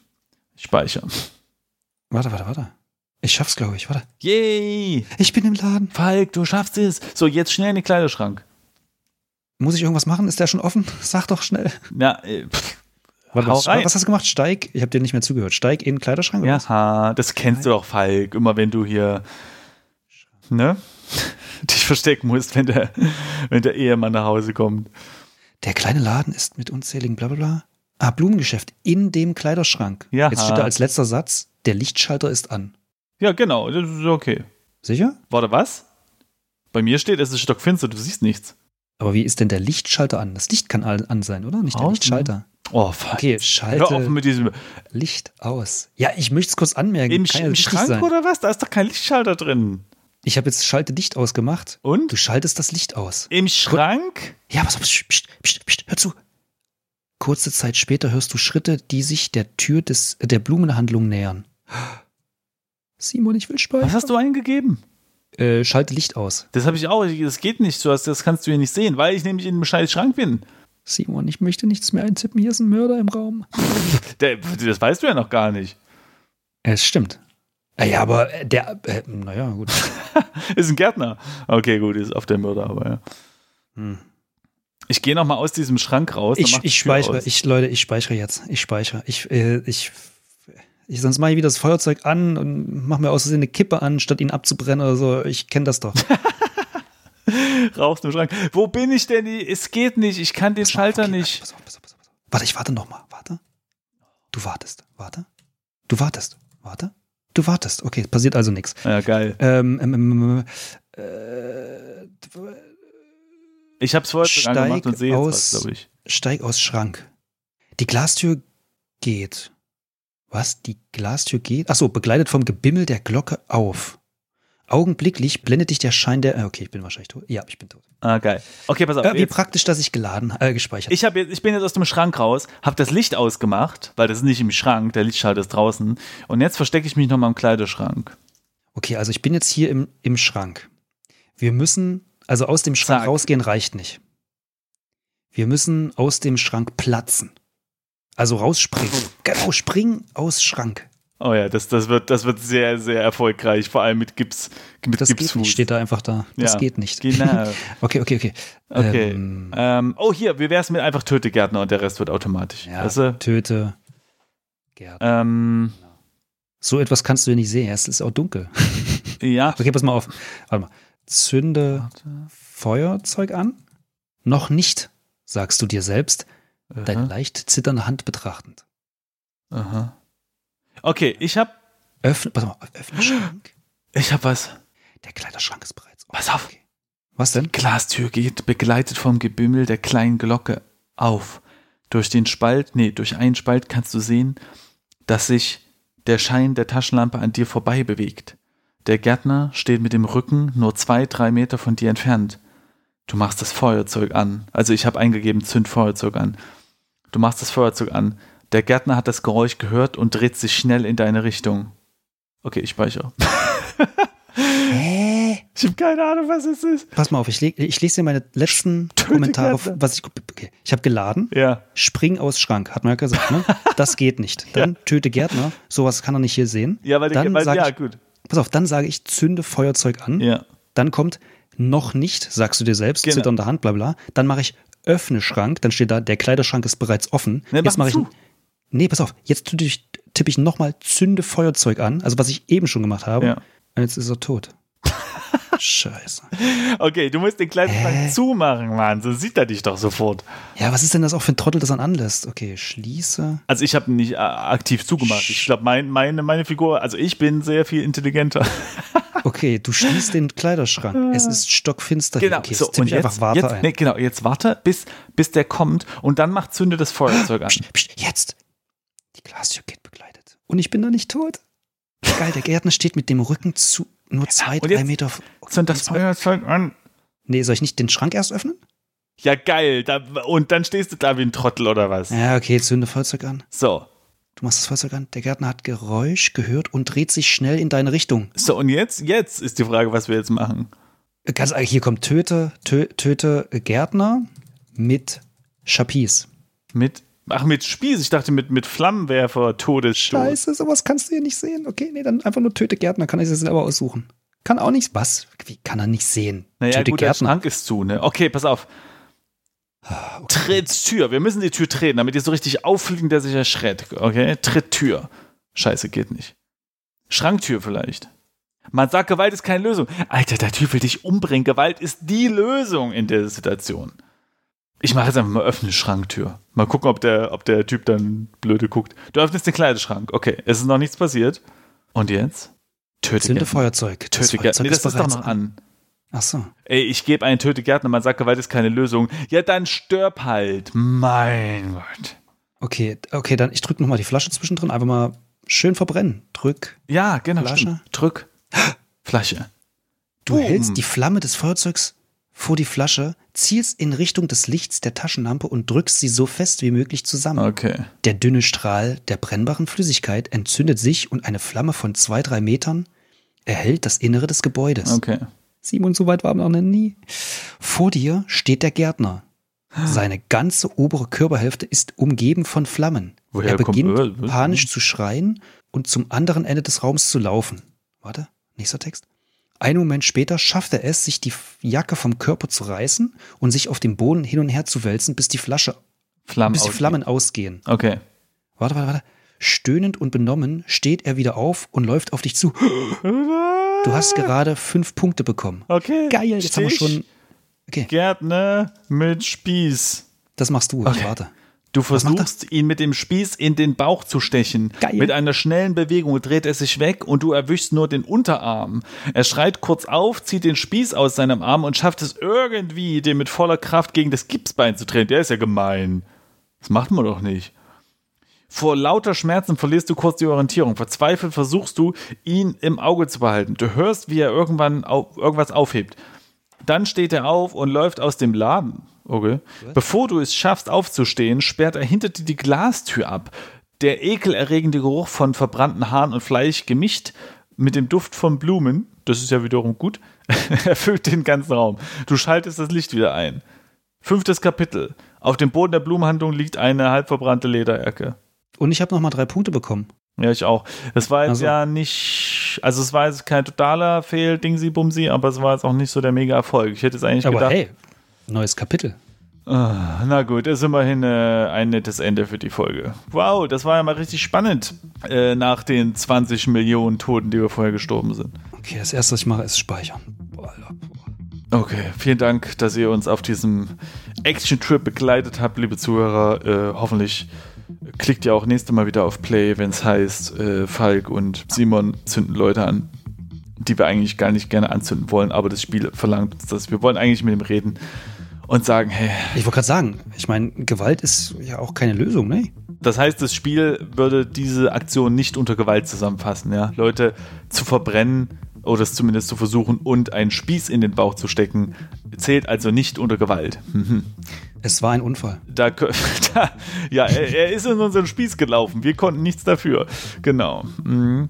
Speichern. Warte, warte, warte. Ich schaff's, glaube ich. Warte. Yay! Ich bin im Laden. Falk, du schaffst es. So, jetzt schnell in den Kleiderschrank. Muss ich irgendwas machen? Ist der schon offen? Sag doch schnell. Na, äh, pff, Warte, was, was hast du gemacht? Steig. Ich habe dir nicht mehr zugehört. Steig in den Kleiderschrank. ja, das kennst du doch, Falk. Immer wenn du hier, ne? Dich verstecken musst, wenn der, wenn der Ehemann nach Hause kommt. Der kleine Laden ist mit unzähligen Blablabla. Ah, Blumengeschäft in dem Kleiderschrank. Ja. Jetzt steht da als letzter Satz, der Lichtschalter ist an. Ja, genau, das ist okay. Sicher? Warte, was? Bei mir steht, es ist stockfinster, du siehst nichts. Aber wie ist denn der Lichtschalter an? Das Licht kann an sein, oder? Nicht der Außen. Lichtschalter. Oh, Falk. Okay, Hör auf schalte mit diesem. Licht aus. Ja, ich möchte es kurz anmerken. Im, ja im Schrank sein. oder was? Da ist doch kein Lichtschalter drin. Ich habe jetzt Schalte Licht ausgemacht. Und? Du schaltest das Licht aus. Im Schrank? Ja, pass auf, pst, pst, pst, pst, hör zu. Kurze Zeit später hörst du Schritte, die sich der Tür des, der Blumenhandlung nähern. Simon, ich will speichern. Was hast du eingegeben? Äh, schalte Licht aus. Das habe ich auch. Das geht nicht. Du hast, das kannst du hier nicht sehen, weil ich nämlich in einem scheiß Schrank bin. Simon, ich möchte nichts mehr eintippen. Hier ist ein Mörder im Raum. Der, das weißt du ja noch gar nicht. Es stimmt. Ah Ja, aber äh, der, äh, naja, gut. Ist ein Gärtner. Okay, gut, ist auf der Mörder, aber ja. Hm. Ich gehe nochmal aus diesem Schrank raus. Ich, ich speichere, ich, Leute, ich speichere jetzt. Ich speichere. Ich, äh, ich, ich, sonst mache ich wieder das Feuerzeug an und mache mir aus Versehen eine Kippe an, statt ihn abzubrennen oder so. Ich kenne das doch. Rauchst im Schrank. Wo bin ich denn? Es geht nicht. Ich kann den Pass auf, Schalter okay, nicht. Pass auf, pass auf, pass auf. Warte, ich warte noch mal. Warte. Du wartest. Warte. Du wartest. Warte. Du wartest. Okay, passiert also nichts. Ja, geil. Ähm, ähm, ähm, äh, Ich habe es vorher schon Steig angemacht und sehe jetzt was, aus- glaube ich. steig aus Schrank. Die Glastür geht. Was? Die Glastür geht? Achso, begleitet vom Gebimmel der Glocke auf. Augenblicklich blendet dich der Schein der. äh, Okay, ich bin wahrscheinlich tot. Ja, ich bin tot. Ah, geil. Okay, pass auf. Äh, wie jetzt. praktisch, dass ich geladen, äh, gespeichert. Ich, hab jetzt, ich bin jetzt aus dem Schrank raus, habe das Licht ausgemacht, weil das ist nicht im Schrank, der Lichtschalter ist draußen. Und jetzt verstecke ich mich nochmal im Kleiderschrank. Okay, also ich bin jetzt hier im, im Schrank. Wir müssen, also aus dem Schrank Zack. rausgehen reicht nicht. Wir müssen aus dem Schrank platzen. Also rausspringen. Genau, springen aus Schrank. Oh ja, das, das, wird, das wird sehr, sehr erfolgreich, vor allem mit Gips, mit Das geht Gipsfuß. nicht, steht da einfach da. Das Ja, geht nicht. Genau. Okay, okay, okay. Okay. Ähm, Ähm, oh, hier, wie wär's mit einfach Töte Gärtner und der Rest wird automatisch. ja, du? töte. Gerd. ähm, So etwas kannst du ja nicht sehen. Es ist auch dunkel. ja. Okay, pass mal auf. Warte mal. Zünde Feuerzeug an? Noch nicht, sagst du dir selbst, deine Aha, leicht zitternde Hand betrachtend. aha. Okay, ich hab, Öffne, pass mal, öffne Schrank. ich hab was. Der Kleiderschrank ist bereits. Pass auf. Okay. Was denn? Glastür geht, begleitet vom Gebimmel der kleinen Glocke, auf. Durch den Spalt, nee, durch einen Spalt kannst du sehen, dass sich der Schein der Taschenlampe an dir vorbei bewegt. Der Gärtner steht mit dem Rücken nur zwei, drei Meter von dir entfernt. Du machst das Feuerzeug an. Also ich habe eingegeben, zünd Feuerzeug an. Du machst das Feuerzeug an. Der Gärtner hat das Geräusch gehört und dreht sich schnell in deine Richtung. Okay, ich speichere. Hä? Ich habe keine Ahnung, was es ist. Pass mal auf, ich, ich lese dir meine letzten Töte Kommentare, Gärtner. was ich, okay. ich habe geladen. Ja. Spring aus Schrank, hat man ja gesagt, ne? Das geht nicht. Dann töte Gärtner, sowas kann er nicht hier sehen. Ja, weil, der, Dann weil ja, ich- gut. Pass auf, dann sage ich, zünde Feuerzeug an. Ja. Dann kommt noch nicht, sagst du dir selbst, Genau. zitternde Hand, bla bla. Dann mache ich öffne Schrank, dann steht da, der Kleiderschrank ist bereits offen. Ne, jetzt mach mache ich. Nee, pass auf, jetzt tippe ich, ich nochmal zünde Feuerzeug an, also was ich eben schon gemacht habe. Ja. Und jetzt ist er tot. Scheiße. Okay, du musst den kleinen Hä? Zumachen, Mann. So sieht er dich doch sofort. Ja, was ist denn das auch für ein Trottel, das dann anlässt? Okay, schließe. Also ich habe nicht äh, aktiv zugemacht. Ich glaube, mein, meine, meine Figur, also ich bin sehr viel intelligenter. Okay, du schließt den Kleiderschrank. Es ist stockfinster. Genau. Okay, so, jetzt und jetzt, einfach Warte jetzt, nee, genau, jetzt warte, bis, bis der kommt und dann macht Zünde das Feuerzeug an. Psst, psst, jetzt. Die Glastür geht begleitet. Und ich bin da nicht tot. Geil, der Gärtner steht mit dem Rücken zu nur zwei, und drei Meter. Zünd das Feuerzeug an. Nee, soll ich nicht den Schrank erst öffnen? Ja, geil. Da, und dann stehst du da wie ein Trottel oder was? Ja, okay, zünde Feuerzeug an. So. Du machst das Feuerzeug an. Der Gärtner hat Geräusch gehört und dreht sich schnell in deine Richtung. So, und jetzt, jetzt ist die Frage, was wir jetzt machen. Ganz, hier kommt Töte, Tö, Töte Gärtner mit Chapis. Mit, ach, mit Spieß. Ich dachte mit, mit Flammenwerfer, Todesstoß. Scheiße, sowas kannst du hier nicht sehen. Okay, nee, dann einfach nur Töte Gärtner. Kann ich das selber aussuchen. Kann auch nicht. Was? Wie kann er nicht sehen? Naja, Töte gut, der Gärtner. Schrank ist zu, ne? Okay, pass auf. Tritt Tür. Wir müssen die Tür treten, damit die so richtig auffliegen, der sich erschreckt. Okay? Tritt Tür. Scheiße, geht nicht. Schranktür vielleicht. Man sagt, Gewalt ist keine Lösung. Alter, der Typ will dich umbringen. Gewalt ist die Lösung in der Situation. Ich mache jetzt einfach mal öffne Schranktür. Mal gucken, ob der, ob der Typ dann blöde guckt. Du öffnest den Kleiderschrank. Okay, es ist noch nichts passiert. Und jetzt? Töte Zünde Gärtner. Feuerzeug. Töte Gärtner. Feuerzeug Nee, das ist doch noch an. Ach so. Ey, ich gebe einen Töte Gärtner, man sagt, Gewalt ist keine Lösung. Ja, dann stirb halt. Mein Gott. Okay, okay, dann ich drücke nochmal die Flasche zwischendrin. Einfach mal schön verbrennen. Drück. Ja, genau. Flasche? stimmt. Drück. Flasche. Du Boom. hältst die Flamme des Feuerzeugs vor die Flasche, zielst in Richtung des Lichts der Taschenlampe und drückst sie so fest wie möglich zusammen. Okay. Der dünne Strahl der brennbaren Flüssigkeit entzündet sich und eine Flamme von zwei, drei Metern erhellt das Innere des Gebäudes. Okay. Simon, so weit waren wir noch nie. Vor dir steht der Gärtner. Seine ganze obere Körperhälfte ist umgeben von Flammen. Woher er kommt- beginnt äh, was? panisch zu schreien und zum anderen Ende des Raums zu laufen. Warte, nächster Text. Einen Moment später schafft er es, sich die Jacke vom Körper zu reißen und sich auf dem Boden hin und her zu wälzen, bis die Flasche, Flammen. bis die ausgehen. Flammen ausgehen. Okay. Warte, warte, warte. Stöhnend und benommen steht er wieder auf und läuft auf dich zu. Du hast gerade fünf Punkte bekommen. Okay. Geil, jetzt haben wir Stich, schon. Okay, Gärtner mit Spieß. das machst du. Ich Okay. warte. Du er? versuchst, ihn mit dem Spieß in den Bauch zu stechen. Geil. Mit einer schnellen Bewegung dreht er sich weg und du erwischst nur den Unterarm. Er schreit kurz auf, zieht den Spieß aus seinem Arm und schafft es irgendwie, den mit voller Kraft gegen das Gipsbein zu drehen. Der ist ja gemein. Das macht man doch nicht. Vor lauter Schmerzen verlierst du kurz die Orientierung. Verzweifelt versuchst du, ihn im Auge zu behalten. Du hörst, wie er irgendwann au irgendwas aufhebt. Dann steht er auf und läuft aus dem Laden. Okay. Bevor du es schaffst, aufzustehen, sperrt er hinter dir die Glastür ab. Der ekelerregende Geruch von verbrannten Haaren und Fleisch gemischt mit dem Duft von Blumen, das ist ja wiederum gut, erfüllt den ganzen Raum. Du schaltest das Licht wieder ein. Fünftes Kapitel. Auf dem Boden der Blumenhandlung liegt eine halbverbrannte Lederjacke. Und ich habe nochmal drei Punkte bekommen. Ja, ich auch. Es war jetzt Also. ja nicht, also es war jetzt kein totaler Fehl-Dingsi-Bumsi, aber es war jetzt auch nicht so der Mega-Erfolg. Ich hätte jetzt eigentlich Aber gedacht, hey, neues Kapitel. Ah, na gut, ist immerhin äh, ein nettes Ende für die Folge. Wow, das war ja mal richtig spannend äh, nach den 20 Millionen Toten, die wir vorher gestorben sind. Okay, das erste, was ich mache, ist speichern. Boah. Okay, vielen Dank, dass ihr uns auf diesem Action-Trip begleitet habt, liebe Zuhörer. Äh, hoffentlich klickt ihr auch nächstes Mal wieder auf Play, wenn es heißt, äh, Falk und Simon zünden Leute an, die wir eigentlich gar nicht gerne anzünden wollen, aber das Spiel verlangt uns das. Wir wollen eigentlich mit ihm reden und sagen, hey, Ich wollte gerade sagen, ich meine, Gewalt ist ja auch keine Lösung, ne? Das heißt, das Spiel würde diese Aktion nicht unter Gewalt zusammenfassen, ja. Leute zu verbrennen oder es zumindest zu versuchen und einen Spieß in den Bauch zu stecken, zählt also nicht unter Gewalt. Mhm. Es war ein Unfall. Da, da, ja, er, er ist in unseren Spieß gelaufen. Wir konnten nichts dafür. Genau. Mhm.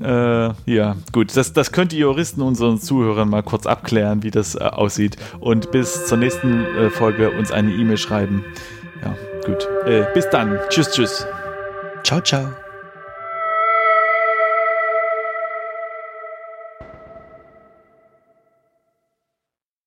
Äh, ja, gut. Das, das könnt ihr Juristen unseren Zuhörern mal kurz abklären, wie das äh, aussieht. Und bis zur nächsten äh, Folge uns eine E-Mail schreiben. Ja, gut. Äh, bis dann. Tschüss, tschüss. Ciao, ciao.